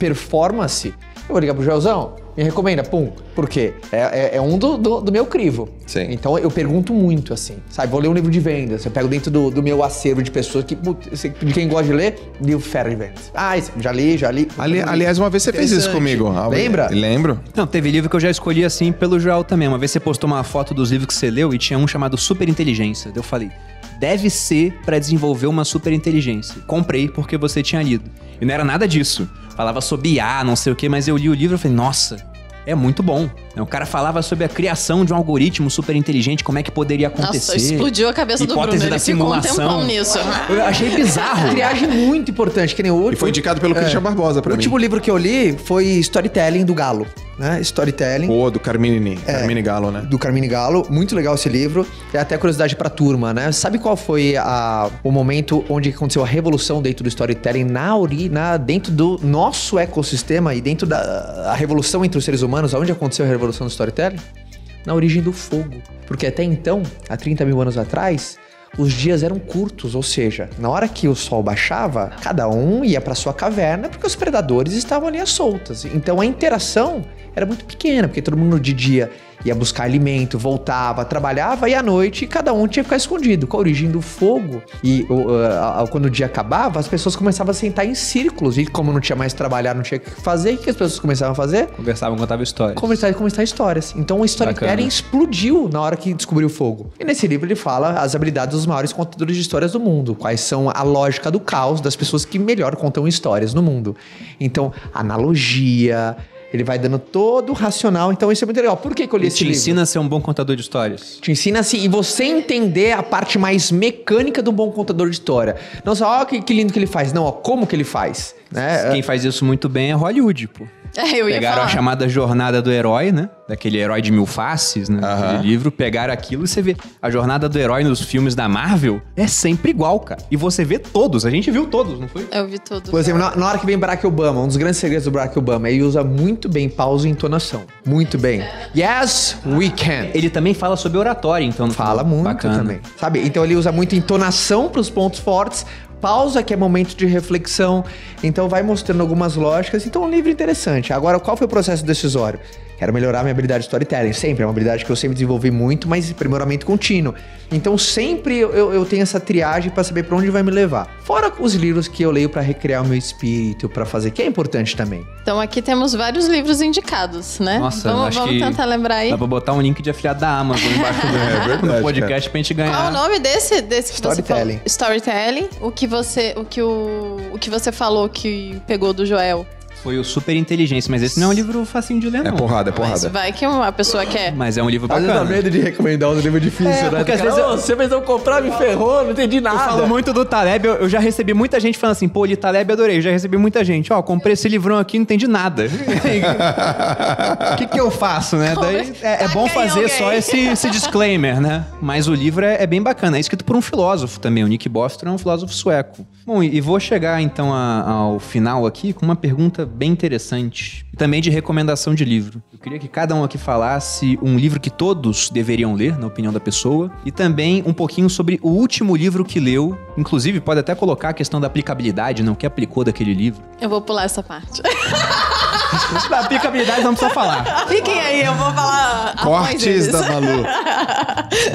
performance, eu vou ligar pro Joelzão, me recomenda, pum. Por quê? É, é, é um do, do, do meu crivo. Sim. Então eu pergunto muito, assim, sabe? Vou ler um livro de vendas, eu pego dentro do, do meu acervo de pessoas que, putz, quem gosta de ler, livro fera de vendas. Ah, já li, já li. Ali- aliás, uma vez você fez isso comigo. Lembra? Lembro. Não, teve livro que eu já escolhi assim pelo Joel também. Uma vez você postou uma foto dos livros que você leu e tinha um chamado Super Inteligência. Eu falei, deve ser pra desenvolver uma super inteligência. Comprei porque você tinha lido. E não era nada disso. Falava sobre IA, não sei o quê, mas eu li o livro e falei, nossa, é muito bom. O cara falava sobre a criação de um algoritmo super inteligente, como é que poderia acontecer. Nossa, explodiu a cabeça do Bruno. da Ele ficou um simulação. tempão nisso. Eu achei bizarro. Triagem muito importante, que nem o último. E foi indicado pelo Christian Barbosa pra O mim. último livro que eu li foi Storytelling do Galo, né? Storytelling. Pô, do Carmine, Carmine Galo, né? do Carmine Galo. Muito legal esse livro. E até curiosidade pra turma, né? Sabe qual foi a- o momento onde aconteceu a revolução dentro do storytelling na, na dentro do nosso ecossistema e dentro da revolução entre os seres humanos? Aonde aconteceu a revolução do storytelling? Na origem do fogo. Porque até então, há 30 mil anos atrás, os dias eram curtos, ou seja, na hora que o sol baixava, cada um ia para sua caverna porque os predadores estavam ali às soltas. Então a interação era muito pequena, porque todo mundo de dia ia buscar alimento, voltava, trabalhava e à noite cada um tinha que ficar escondido. Com a origem do fogo e uh, a- quando o dia acabava, as pessoas começavam a sentar em círculos e como não tinha mais trabalhar, não tinha o que fazer, o que as pessoas começavam a fazer? Conversavam, contavam histórias. conversar e conversar histórias. Então o storytelling Bacana. explodiu na hora que descobriu o fogo. E nesse livro ele fala as habilidades dos maiores contadores de histórias do mundo, quais são a lógica do caos das pessoas que melhor contam histórias no mundo. Então, analogia, Ele vai dando todo o racional, então isso é muito legal. Por que, que eu li Ele esse te livro? ensina a ser um bom contador de histórias. Te ensina assim, e você entender a parte mais mecânica do bom contador de história. Não só, ó, que, que lindo que ele faz. Não, ó, como que ele faz. Né? Quem faz isso muito bem é Hollywood, pô. É, eu ia Pegaram falar. a chamada jornada do herói, né? Daquele herói de mil faces, né? Aham. Aquele livro, pegaram aquilo e você vê. A jornada do herói nos filmes da Marvel é sempre igual, cara. E você vê todos. A gente viu todos, não foi? Eu vi tudo. Por exemplo, na, na hora que vem Barack Obama, um dos grandes segredos do Barack Obama, ele usa muito bem pausa e entonação. Muito bem. Yes, we can. Ele também fala sobre oratória, então. Fala muito Bacana. também. Sabe? Então ele usa muito entonação para os pontos fortes, pausa, que é momento de reflexão. Então vai mostrando algumas lógicas. Então é um livro interessante. Agora, qual foi o processo decisório? Quero melhorar minha habilidade de storytelling. Sempre, é uma habilidade que eu sempre desenvolvi muito, mas aprimoramento contínuo. Então sempre eu, eu- tenho essa triagem para saber para onde vai me levar. Fora os livros que eu leio para recriar o meu espírito, para fazer, que é importante também. Então aqui temos vários livros indicados, né? Nossa, eu vamos acho vamos que tentar lembrar aí. Dá pra botar um link de afiliado da Amazon embaixo do, É verdade, do podcast pra gente ganhar. Qual o nome desse, desse que você Storytelling. falou? Storytelling. O que você, o que o, o que você falou que pegou do Joel. Foi o Super Inteligência, mas esse não é um livro facinho de ler, É não. porrada, é Mas porrada. vai que uma pessoa quer. Mas é um livro Às vezes dá bacana. medo de recomendar um livro difícil, É, né? porque às vezes eu- "Ô, você fez eu comprar, me ferrou, não entendi nada. Eu falo muito do Taleb, eu, eu já recebi muita gente falando assim, pô, li Taleb, adorei. Eu já recebi muita gente, ó, comprei esse livrão aqui, não entendi nada. O que, que eu faço, né? Daí é, é bom Taca em fazer alguém. só esse, esse disclaimer, né? Mas o livro é, é bem bacana, é escrito por um filósofo também, o Nick Bostrom é um filósofo sueco. Bom, e, vou chegar então a- ao final aqui com uma pergunta bem interessante, também de recomendação de livro. Eu queria que cada um aqui falasse um livro que todos deveriam ler, na opinião da pessoa, e também um pouquinho sobre o último livro que leu, inclusive pode até colocar a questão da aplicabilidade, não, o que aplicou daquele livro. Eu vou pular essa parte. Da aplicabilidade não precisa falar. Fiquem aí, eu vou falar. Cortes da Malu.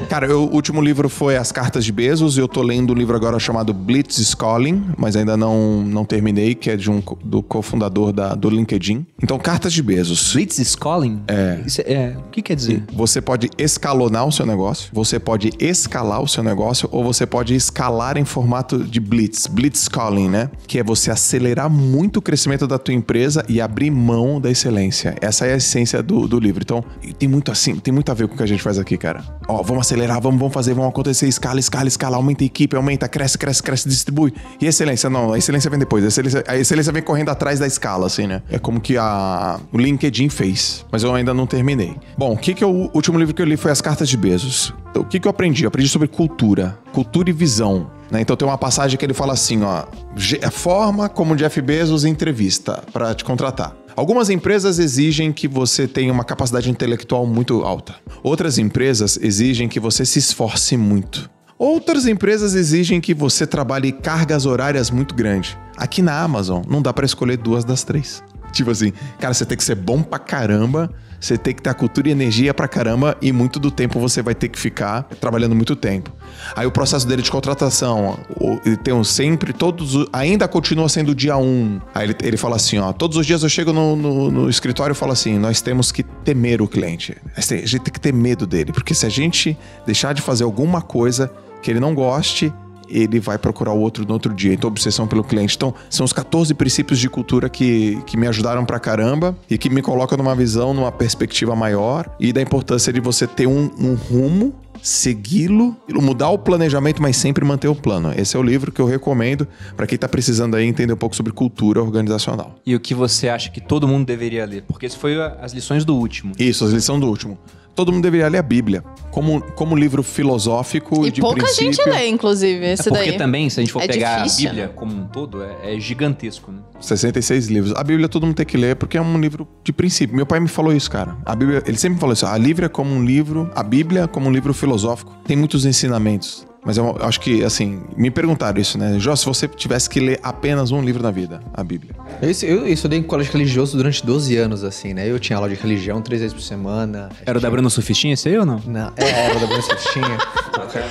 Cara, eu- o último livro foi As Cartas de Bezos. Eu tô lendo um livro agora chamado Blitz is Calling, mas ainda não, não terminei, que é de um, do cofundador da, do LinkedIn. Então, Cartas de Bezos. Blitz is calling? É. Isso é, é, o que quer dizer? Você pode escalonar o seu negócio, você pode escalar o seu negócio, ou você pode escalar em formato de blitz, blitz calling, né? Que é você acelerar muito o crescimento da tua empresa e abrir mão da excelência. Essa é a essência do, do livro. Então, tem muito assim, tem muito a ver com o que a gente faz aqui, cara. Ó, vamos acelerar, vamos, vamos fazer, vamos acontecer, escala, escala, escala, aumenta a equipe, aumenta, cresce, cresce, cresce, distribui. E excelência, não, a excelência vem depois. A excelência, a excelência vem correndo atrás da escala, assim, né? É como que a, o LinkedIn fez, mas eu ainda não terminei. Bom, o que que eu, o último livro que eu li foi As Cartas de Bezos. O que que eu aprendi? Eu aprendi sobre cultura, cultura e visão. né? Então tem uma passagem que ele fala assim, ó, "Je- a forma como Jeff Bezos entrevista para te contratar. Algumas empresas exigem que você tenha uma capacidade intelectual muito alta. Outras empresas exigem que você se esforce muito. Outras empresas exigem que você trabalhe cargas horárias muito grandes. Aqui na Amazon, não dá pra escolher duas das três. Tipo assim, cara, você tem que ser bom pra caramba, você tem que ter cultura e energia pra caramba, e muito do tempo você vai ter que ficar trabalhando muito tempo. Aí o processo dele de contratação, ele tem um sempre, todos, ainda continua sendo dia um. Aí ele, ele fala assim, ó, todos os dias eu chego no, no- no escritório e falo assim, nós temos que temer o cliente. A gente tem que ter medo dele, porque se a gente deixar de fazer alguma coisa que ele não goste, ele vai procurar o outro no outro dia. Então, obsessão pelo cliente. Então, são os 14 princípios de cultura que, que me ajudaram pra caramba e que me colocam numa visão, numa perspectiva maior e da importância de você ter um, um rumo, segui-lo, mudar o planejamento, mas sempre manter o plano. Esse é o livro que eu recomendo pra quem tá precisando aí entender um pouco sobre cultura organizacional. E o que você acha que todo mundo deveria ler? Porque isso foi as lições do último. Isso, as lições do último. Todo mundo deveria ler a Bíblia como, como livro filosófico E de pouca princípio. gente lê, inclusive, É esse porque daí. também, se a gente for É pegar difícil, a Bíblia como um todo, é, é gigantesco, né? 66 livros. A Bíblia todo mundo tem que ler porque é um livro de princípio. Meu pai me falou isso, cara. A Bíblia, ele sempre me falou isso. A Bíblia é como um livro, a Bíblia é como um livro filosófico. Tem muitos ensinamentos. Mas eu acho que, assim, me perguntaram isso, né? Jó, se você tivesse que ler apenas um livro na vida, a Bíblia. Eu, eu estudei em colégio religioso durante 12 anos, assim, né? Eu tinha aula de religião três vezes por semana. Era o da Bruno Sufistinha esse aí ou não? Não, é, era da Bruna Cestinha.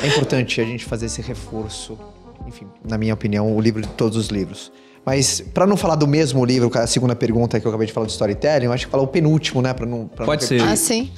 É importante a gente fazer esse reforço. Enfim, na minha opinião, o livro de todos os livros. Mas, pra não falar do mesmo livro, a segunda pergunta que eu acabei de falar do storytelling, eu acho que falar o penúltimo, né? Pra não, pra não Pode repetir. ser. Ah, sim.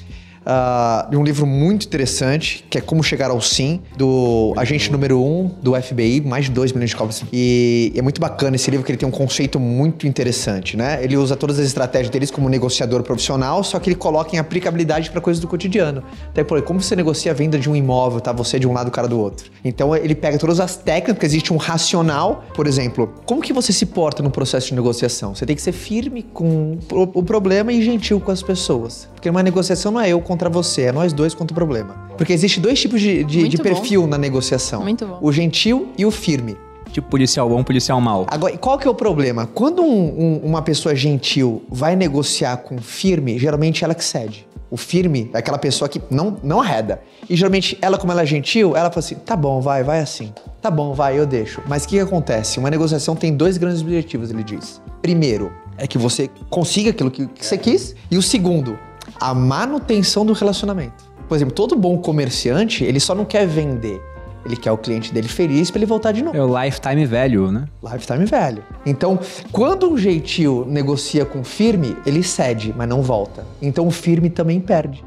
Ah, de um livro muito interessante, que é Como Chegar ao Sim, do agente número 1 um do FBI, mais de 2 milhões de cópias. E é muito bacana esse livro, que ele tem um conceito muito interessante, né? Ele usa todas as estratégias deles como negociador profissional, só que ele coloca em aplicabilidade para coisas do cotidiano. Então, por como você negocia a venda de um imóvel, tá? Você de um lado, o cara do outro. Então, ele pega todas as técnicas, existe um racional. Por exemplo, como que você se porta no processo de negociação? Você tem que ser firme com o problema e gentil com as pessoas. Porque uma negociação não é eu contra você, é nós dois contra o problema. Porque existe dois tipos de, de, de bom. perfil na negociação. Muito bom. O gentil e o firme. Tipo policial bom, policial mal. Agora, e qual que é o problema? Quando um- um- uma pessoa gentil vai negociar com firme, geralmente ela que cede. O firme é aquela pessoa que não, não arreda. E geralmente ela, como ela é gentil, ela fala assim: tá bom, vai, vai assim. Tá bom, vai, eu deixo. Mas o que, que acontece? Uma negociação tem dois grandes objetivos, ele diz. Primeiro, é que você consiga aquilo que, que você quis. E o segundo, a manutenção do relacionamento. Por exemplo, todo bom comerciante, ele só não quer vender. Ele quer o cliente dele feliz pra ele voltar de novo. É o lifetime value, né? Lifetime velho. Então, quando um gentil negocia com o firme, ele cede, mas não volta. Então o firme também perde.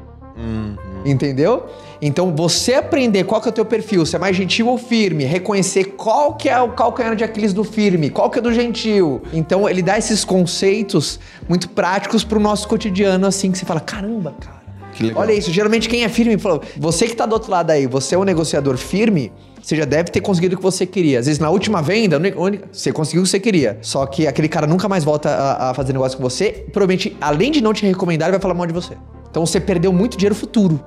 Entendeu? Então, você aprender qual que é o teu perfil, se é mais gentil ou firme, reconhecer qual que é o calcanhar de Aquiles do firme, qual que é do gentil. Então, ele dá esses conceitos muito práticos pro nosso cotidiano, assim, que você fala, caramba, cara. Olha isso, geralmente quem é firme, falou, você que tá do outro lado aí, você é um negociador firme, você já deve ter conseguido o que você queria. Às vezes na última venda, você conseguiu o que você queria. Só que aquele cara nunca mais volta a, a fazer negócio com você. Provavelmente, além de não te recomendar, ele vai falar mal de você. Então você perdeu muito dinheiro futuro.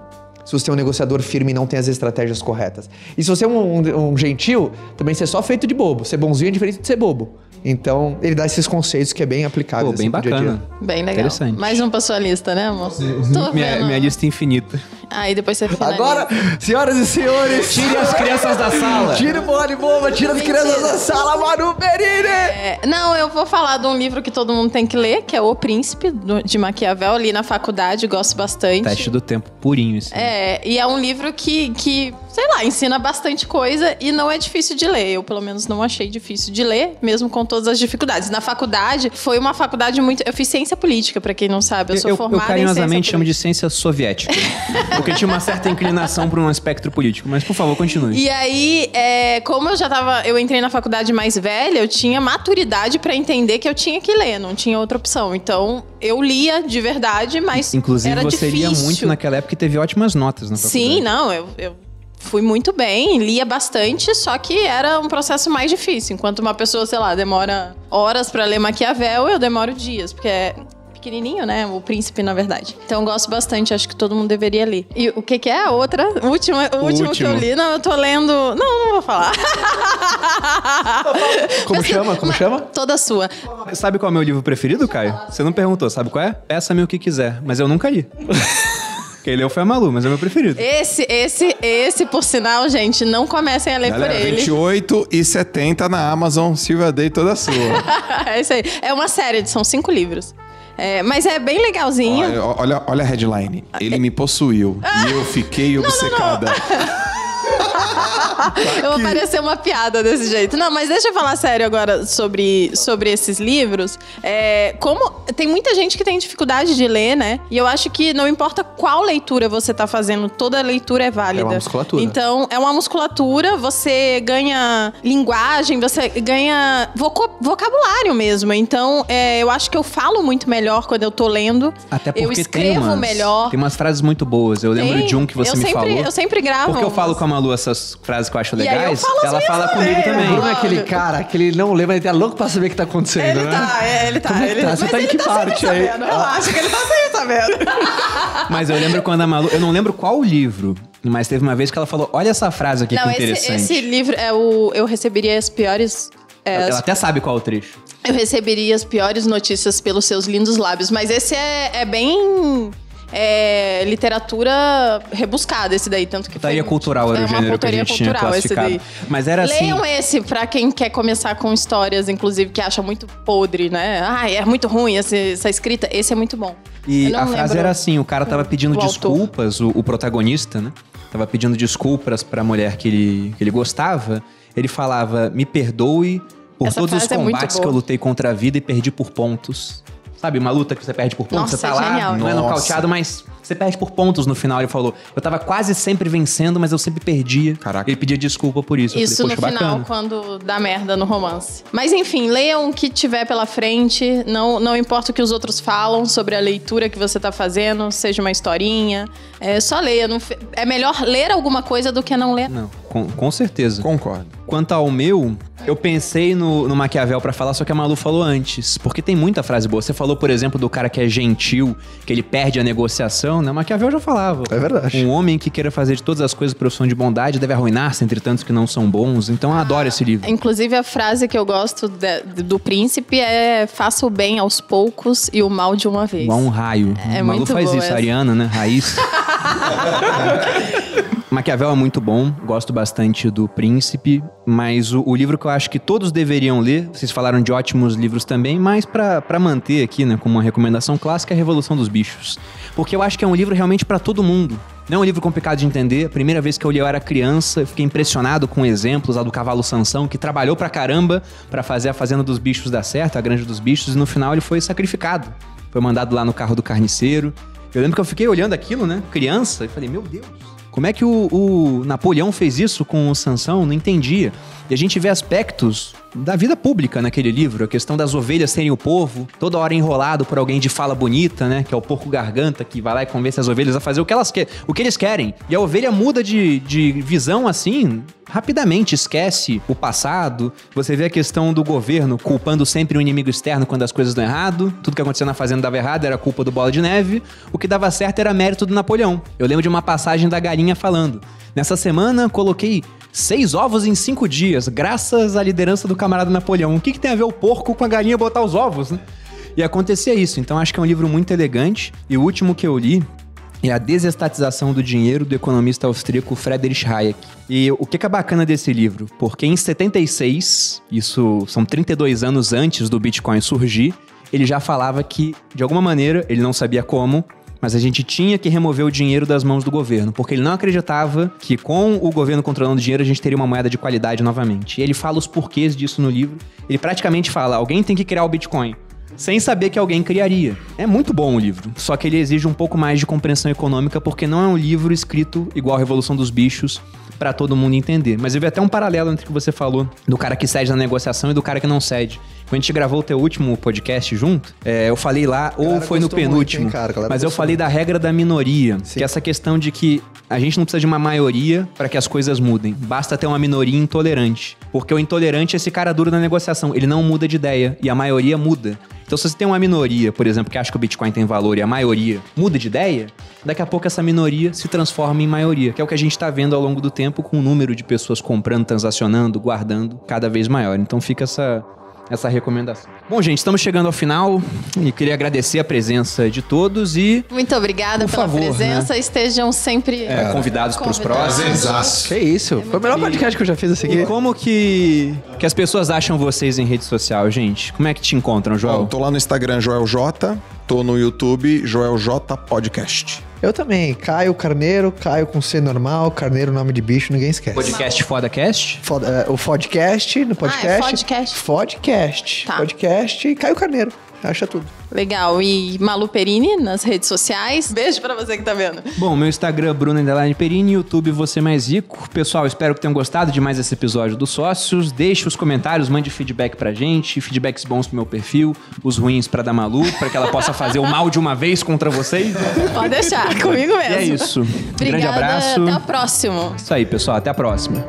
Se você é um negociador firme e não tem as estratégias corretas. E se você é um, um- um gentil, também você é só feito de bobo. Ser bonzinho é diferente de ser bobo. Então, ele dá esses conceitos que é bem aplicável. Pô, bem pro dia a dia. bacana. Bem legal. Interessante. Mais um pra sua lista, né, amor? Tô Minha, vendo. minha lista infinita. Aí depois você finaliza. Agora, senhoras e senhores, Tire as crianças da sala. Tira o bola de bomba, tira as crianças da sala, Manu Perini! É, não, eu vou falar de um livro que todo mundo tem que ler, que é O Príncipe, de Maquiavel, ali na faculdade, gosto bastante. Teste do tempo purinho, assim. É, e é um livro que, que, sei lá, ensina bastante coisa e não é difícil de ler. Eu, pelo menos, não achei difícil de ler, mesmo com todas as dificuldades. Na faculdade, foi uma faculdade muito. Eu fiz ciência política, pra quem não sabe. Eu sou Eu, eu formada carinhosamente em chamo de ciência soviética. porque tinha uma certa inclinação para um espectro político. Mas, por favor, continue. E aí, é, como eu já tava. Eu entrei na faculdade mais velha, eu tinha maturidade pra entender que eu tinha que ler, não tinha outra opção. Então, eu lia de verdade, mas. Inclusive, era você lia difícil. muito naquela época e teve ótimas notas na faculdade. Sim, não, eu, eu fui muito bem, lia bastante, só que era um processo mais difícil. Enquanto uma pessoa, sei lá, demora horas pra ler Maquiavel, eu demoro dias, porque é pequenininho, né? O príncipe, na verdade. Então eu gosto bastante, acho que todo mundo deveria ler. E o que que é a outra? O último, o último que eu último. li, não, eu tô lendo... Não, não vou falar. Como chama? Como chama? Toda sua. Sabe qual é o meu livro preferido, Caio? Você não perguntou, sabe qual é? Peça-me o que quiser, mas eu nunca li. Quem leu foi a Malu, mas é o meu preferido. Esse, esse, esse, por sinal, gente, não comecem a ler Galera, por ele. 28 e 70 na Amazon, Silvia Day toda sua. é isso aí. É uma série, são cinco livros. É, mas é bem legalzinho. olha, olha, olha a headline. Ele me possuiu e eu fiquei obcecada. Eu vou parecer uma piada desse jeito. Não, mas deixa eu falar sério agora sobre, sobre esses livros. É, como tem muita gente que tem dificuldade de ler, né? E eu acho que não importa qual leitura você tá fazendo, toda leitura é válida. É uma musculatura. Então, é uma musculatura, você ganha linguagem, você ganha vocabulário mesmo. Então, é, eu acho que eu falo muito melhor quando eu tô lendo. Até porque eu escrevo tem umas, melhor. Tem umas frases muito boas. Eu lembro Tem. de um que você me sempre, falou. Eu sempre gravo. Porque eu falo com a Malu essas frases que eu acho E aí eu legais. falo as ela fala também, comigo também. O Bruno é aquele cara que ele não lembra, ele tá louco pra saber o que tá acontecendo, Ele né? tá, é, ele tá. Como é que ele, tá? Você mas tá em que tá parte aí? sabendo. Relaxa que ele tá sempre sabendo. Mas eu lembro quando a Malu. Eu não lembro qual livro, mas teve uma vez que ela falou: Olha essa frase aqui Não, que esse, interessante. esse livro é o. Eu receberia as piores. é, Ela as- até sabe qual é o trecho. eu receberia as piores notícias pelos seus lindos lábios. Mas esse é, é bem. É literatura rebuscada, esse daí, tanto que Putaria foi- cultural era é o uma gênero que a gente tinha cultural, esse classificado. daí. Mas era assim. Leiam esse pra quem quer começar com histórias, inclusive, que acha muito podre, né? Ai, é muito ruim essa, essa escrita. Esse é muito bom. E a frase era assim: o cara tava pedindo o desculpas, o, o protagonista, né? Tava pedindo desculpas pra mulher que ele, que ele gostava. Ele falava: Me perdoe por Essa todos os é combates que eu lutei contra a vida e perdi por pontos. Sabe, uma luta que você perde por pontos, Nossa, você tá lá, genial. não é Nossa. nocauteado, mas você perde por pontos no final. Ele falou, eu tava quase sempre vencendo, mas eu sempre perdia. Caraca. Ele pedia desculpa por isso. Eu Isso falei, no final, bacana. quando dá merda no romance. Mas enfim, leiam o que tiver pela frente. Não, não importa o que os outros falam sobre a leitura que você tá fazendo, seja uma historinha. É, só leia. não é melhor ler alguma coisa do que não ler. Não, com, com certeza. Concordo. Quanto ao meu, eu pensei no, no Maquiavel pra falar, só que a Malu falou antes. Porque tem muita frase boa. Você falou, por exemplo, do cara que é gentil, que ele perde a negociação, né? O Maquiavel já falava. É verdade. Um homem que queira fazer de todas as coisas profissão de bondade deve arruinar-se entre tantos que não são bons. Então eu adoro esse livro. Inclusive, a frase que eu gosto de- do príncipe é: faça o bem aos poucos e o mal de uma vez. Igual um raio. É o Malu muito faz boa isso, essa. a Ariana, né? Raiz. Maquiavel é muito bom, gosto bastante do Príncipe, mas o, o livro que eu acho que todos deveriam ler, vocês falaram de ótimos livros também, mas pra manter aqui, né, como uma recomendação clássica, é a Revolução dos Bichos. Porque eu acho que é um livro realmente pra todo mundo. Não é um livro complicado de entender. A primeira vez que eu li eu era criança, eu fiquei impressionado com exemplos lá do cavalo Sansão, que trabalhou pra caramba pra fazer a Fazenda dos Bichos dar certo, a Granja dos Bichos, e no final ele foi sacrificado. Foi mandado lá no carro do carniceiro. Eu lembro que eu fiquei olhando aquilo, né? Criança, e falei, meu Deus, como é que o, o Napoleão fez isso com o Sansão? Não entendia. E a gente vê aspectos da vida pública naquele livro, a questão das ovelhas serem o povo, toda hora enrolado por alguém de fala bonita, né? Que é o porco garganta que vai lá e convence as ovelhas a fazer o que elas querem, o que eles querem. E a ovelha muda de, de visão assim, rapidamente, esquece o passado. Você vê a questão do governo culpando sempre o inimigo externo quando as coisas dão errado. Tudo que acontecia na fazenda dava errado, era culpa do bola de neve. O que dava certo era mérito do Napoleão. Eu lembro de uma passagem da galinha falando: Nessa semana coloquei seis ovos em cinco dias, graças à liderança do camarada Napoleão. O que, que tem a ver o porco com a galinha botar os ovos, né? E acontecia isso. Então acho que é um livro muito elegante. E o último que eu li é A Desestatização do Dinheiro, do economista austríaco Friedrich Hayek. E o que que é bacana desse livro? Porque em 76, isso são 32 anos antes do Bitcoin surgir, ele já falava que, de alguma maneira, ele não sabia como, mas a gente tinha que remover o dinheiro das mãos do governo, porque ele não acreditava que com o governo controlando o dinheiro a gente teria uma moeda de qualidade novamente. E ele fala os porquês disso no livro. Ele praticamente fala: alguém tem que criar o Bitcoin. Sem saber que alguém criaria. É muito bom o livro, só que ele exige um pouco mais de compreensão econômica, porque não é um livro escrito igual a Revolução dos Bichos pra todo mundo entender. Mas eu vi até um paralelo entre o que você falou do cara que cede na negociação e do cara que não cede. Quando a gente gravou o teu último podcast junto, é, eu falei lá, ou foi no gostou muito, penúltimo, hein, mas eu falei da regra da minoria, Sim. que é essa questão de que a gente não precisa de uma maioria para que as coisas mudem. Basta ter uma minoria intolerante. Porque o intolerante é esse cara duro na negociação. Ele não muda de ideia e a maioria muda. Então, se você tem uma minoria, por exemplo, que acha que o Bitcoin tem valor e a maioria muda de ideia, daqui a pouco essa minoria se transforma em maioria, que é o que a gente está vendo ao longo do tempo com o número de pessoas comprando, transacionando, guardando cada vez maior. Então, fica essa, essa recomendação. Bom, gente, estamos chegando ao final e queria agradecer a presença de todos e Muito obrigada Por pela favor, presença. Estejam sempre é, convidados para os próximos. Que isso? Foi o melhor podcast que eu já fiz esse E aqui. como que, que as pessoas acham vocês em rede social, gente? Como é que te encontram, Ó, João? tô lá no Instagram Joel J, tô no YouTube Joel J Podcast. Eu também. Caio Carneiro, Caio com C normal, Carneiro nome de bicho, ninguém esquece. Podcast FodaCast? Foda- é, o podcast, no podcast. podcast. Podcast. Tá. Podcast e Caio Carneiro. Acha tudo. Legal. E Malu Perini nas redes sociais. Beijo pra você que tá vendo. Bom, meu Instagram é Bruno Underline Perini, YouTube Você Mais Rico. Pessoal, espero que tenham gostado de mais esse episódio dos Sócios. Deixe os comentários, mande feedback pra gente, feedbacks bons pro meu perfil, os ruins pra da Malu, pra que ela possa fazer o mal de uma vez contra vocês. Pode deixar, comigo E mesmo. é isso. Um grande abraço. Até o próximo. Isso aí, pessoal. Até a próxima.